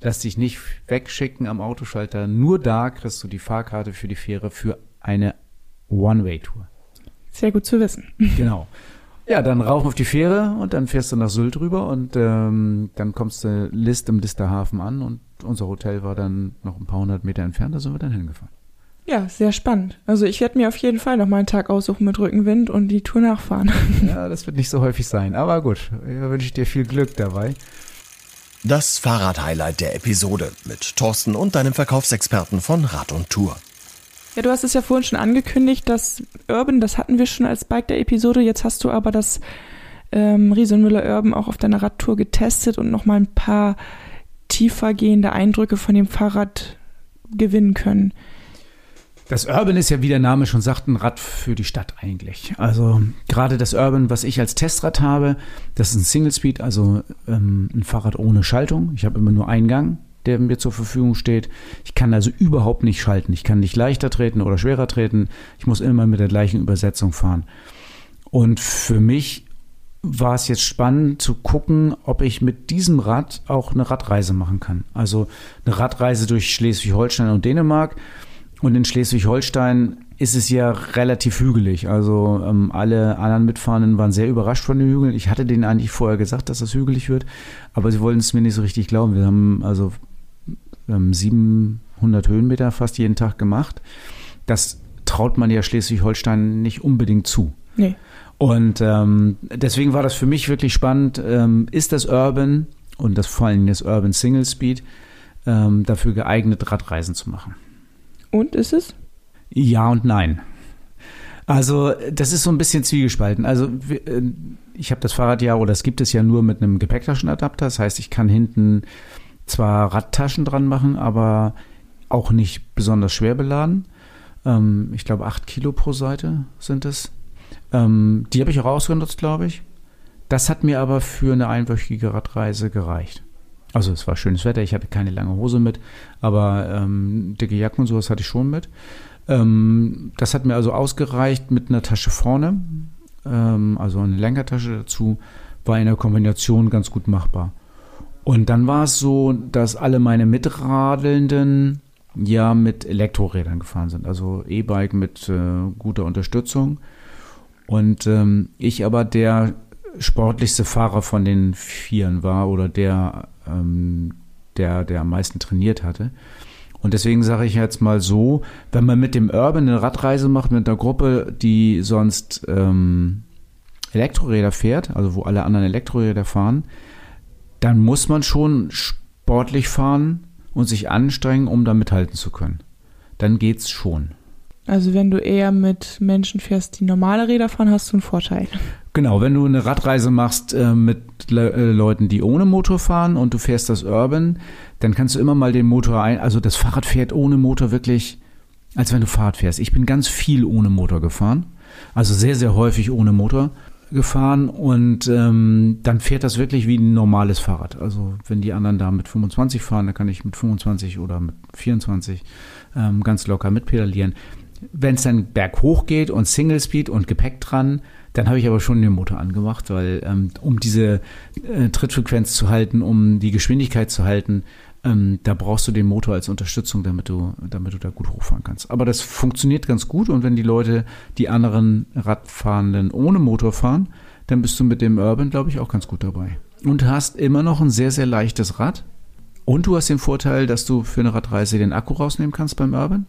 lass dich nicht wegschicken am Autoschalter. Nur da kriegst du die Fahrkarte für die Fähre für eine One-Way-Tour. Sehr gut zu wissen. Genau. Ja, dann rauf auf die Fähre und dann fährst du nach Sylt rüber und ähm, dann kommst du List im Listerhafen an und unser Hotel war dann noch ein paar hundert Meter entfernt, da sind wir dann hingefahren. Ja, sehr spannend. Also ich werde mir auf jeden Fall noch mal einen Tag aussuchen mit Rückenwind und die Tour nachfahren. Ja, das wird nicht so häufig sein, aber gut, wünsche ich dir viel Glück dabei. Das Fahrrad-Highlight der Episode mit Thorsten und deinem Verkaufsexperten von Rad und Tour. Ja, du hast es ja vorhin schon angekündigt, das Urban, das hatten wir schon als Bike der Episode. Jetzt hast du aber das ähm, Riesenmüller Urban auch auf deiner Radtour getestet und noch mal ein paar tiefergehende Eindrücke von dem Fahrrad gewinnen können. Das Urban ist ja, wie der Name schon sagt, ein Rad für die Stadt eigentlich. Also gerade das Urban, was ich als Testrad habe, das ist ein Single Speed, also ähm, ein Fahrrad ohne Schaltung. Ich habe immer nur einen Gang, der mir zur Verfügung steht. Ich kann also überhaupt nicht schalten. Ich kann nicht leichter treten oder schwerer treten. Ich muss immer mit der gleichen Übersetzung fahren. Und für mich war es jetzt spannend zu gucken, ob ich mit diesem Rad auch eine Radreise machen kann. Also eine Radreise durch Schleswig-Holstein und Dänemark. Und in Schleswig-Holstein ist es ja relativ hügelig. Also ähm, alle anderen Mitfahrenden waren sehr überrascht von den Hügeln. Ich hatte denen eigentlich vorher gesagt, dass das hügelig wird, aber sie wollten es mir nicht so richtig glauben. Wir haben also ähm, 700 Höhenmeter fast jeden Tag gemacht. Das traut man ja Schleswig-Holstein nicht unbedingt zu. Nee. Und ähm, deswegen war das für mich wirklich spannend. Ähm, ist das Urban und das vor allem das Urban Single Speed ähm, dafür geeignet, Radreisen zu machen? Und ist es? Ja und nein. Also das ist so ein bisschen zwiegespalten. Also äh, ich habe das Fahrrad ja, oder es gibt es ja nur mit einem Gepäcktaschenadapter. Das heißt, ich kann hinten zwar Radtaschen dran machen, aber auch nicht besonders schwer beladen. Ähm, ich glaube, acht Kilo pro Seite sind es. Ähm, die habe ich auch ausgenutzt, glaube ich. Das hat mir aber für eine einwöchige Radreise gereicht. Also es war schönes Wetter, ich hatte keine lange Hose mit, aber ähm, dicke Jacken und sowas hatte ich schon mit. Ähm, das hat mir also ausgereicht mit einer Tasche vorne, ähm, also eine Lenkertasche dazu, war in der Kombination ganz gut machbar. Und dann war es so, dass alle meine Mitradelnden ja mit Elektrorädern gefahren sind, also E-Bike mit äh, guter Unterstützung. Und ähm, ich aber der sportlichste Fahrer von den Vieren war oder der, ähm, der, der am meisten trainiert hatte. Und deswegen sage ich jetzt mal so, wenn man mit dem Urban eine Radreise macht mit einer Gruppe, die sonst ähm, Elektroräder fährt, also wo alle anderen Elektroräder fahren, dann muss man schon sportlich fahren und sich anstrengen, um da mithalten zu können. Dann geht's schon. Also wenn du eher mit Menschen fährst, die normale Räder fahren, hast du einen Vorteil. Genau, wenn du eine Radreise machst äh, mit Le äh, Leuten, die ohne Motor fahren und du fährst das Urban, dann kannst du immer mal den Motor ein, also das Fahrrad fährt ohne Motor wirklich als wenn du Fahrt fährst. Ich bin ganz viel ohne Motor gefahren, also sehr, sehr häufig ohne Motor gefahren und ähm, dann fährt das wirklich wie ein normales Fahrrad. Also wenn die anderen da mit 25 fahren, dann kann ich mit 25 oder mit 24 ähm, ganz locker mitpedalieren. Wenn es dann berghoch geht und Single Speed und Gepäck dran, dann habe ich aber schon den Motor angemacht, weil ähm, um diese äh, Trittfrequenz zu halten, um die Geschwindigkeit zu halten, ähm, da brauchst du den Motor als Unterstützung, damit du, damit du da gut hochfahren kannst. Aber das funktioniert ganz gut und wenn die Leute, die anderen Radfahrenden ohne Motor fahren, dann bist du mit dem Urban, glaube ich, auch ganz gut dabei. Und hast immer noch ein sehr, sehr leichtes Rad. Und du hast den Vorteil, dass du für eine Radreise den Akku rausnehmen kannst beim Urban.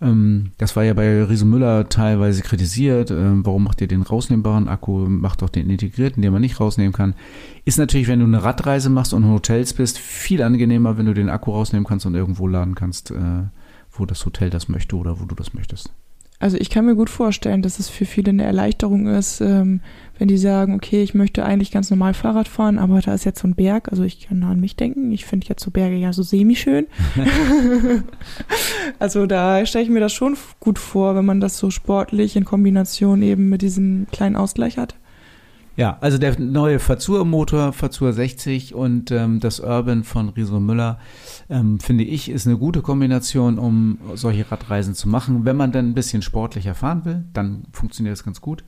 Ähm, das war ja bei Riese Müller teilweise kritisiert. Ähm, warum macht ihr den rausnehmbaren Akku? Macht doch den integrierten, den man nicht rausnehmen kann. Ist natürlich, wenn du eine Radreise machst und in Hotels bist, viel angenehmer, wenn du den Akku rausnehmen kannst und irgendwo laden kannst, äh, wo das Hotel das möchte oder wo du das möchtest. Also ich kann mir gut vorstellen, dass es für viele eine Erleichterung ist, ähm, wenn die sagen, okay, ich möchte eigentlich ganz normal Fahrrad fahren, aber da ist jetzt so ein Berg, also ich kann an mich denken, ich finde jetzt so Berge ja so semi-schön. also da stelle ich mir das schon gut vor, wenn man das so sportlich in Kombination eben mit diesem kleinen Ausgleich hat. Ja, also der neue Fazur-Motor, Fazur 60 und ähm, das Urban von Riso Müller, ähm, finde ich, ist eine gute Kombination, um solche Radreisen zu machen. Wenn man dann ein bisschen sportlicher fahren will, dann funktioniert das ganz gut.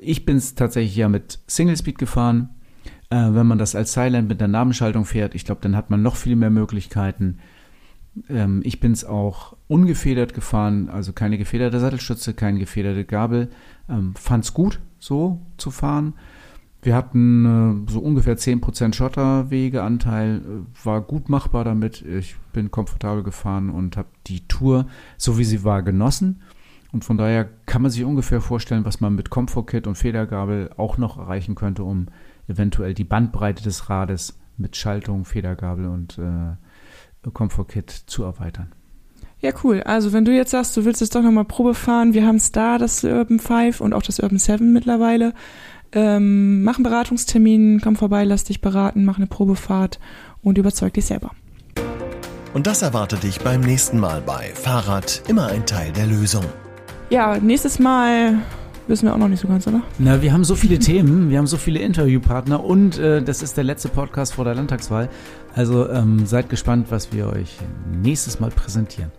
Ich bin es tatsächlich ja mit Single Speed gefahren. Äh, wenn man das als Silent mit der Namenschaltung fährt, ich glaube, dann hat man noch viel mehr Möglichkeiten. Ähm, ich bin es auch ungefedert gefahren, also keine gefederte Sattelstütze, keine gefederte Gabel. Ähm, Fand es gut, so zu fahren. Wir hatten äh, so ungefähr 10% Schotterwegeanteil, äh, war gut machbar damit. Ich bin komfortabel gefahren und habe die Tour, so wie sie war, genossen. Und von daher kann man sich ungefähr vorstellen, was man mit Comfort Kit und Federgabel auch noch erreichen könnte, um eventuell die Bandbreite des Rades mit Schaltung, Federgabel und äh, Comfort Kit zu erweitern. Ja, cool. Also wenn du jetzt sagst, du willst es doch nochmal Probe fahren, wir haben es da, das Urban 5 und auch das Urban 7 mittlerweile. Ähm, mach einen Beratungstermin, komm vorbei, lass dich beraten, mach eine Probefahrt und überzeug dich selber. Und das erwartet dich beim nächsten Mal bei Fahrrad immer ein Teil der Lösung. Ja, nächstes Mal wissen wir auch noch nicht so ganz, oder? Na, wir haben so viele Themen, wir haben so viele Interviewpartner und äh, das ist der letzte Podcast vor der Landtagswahl. Also ähm, seid gespannt, was wir euch nächstes Mal präsentieren.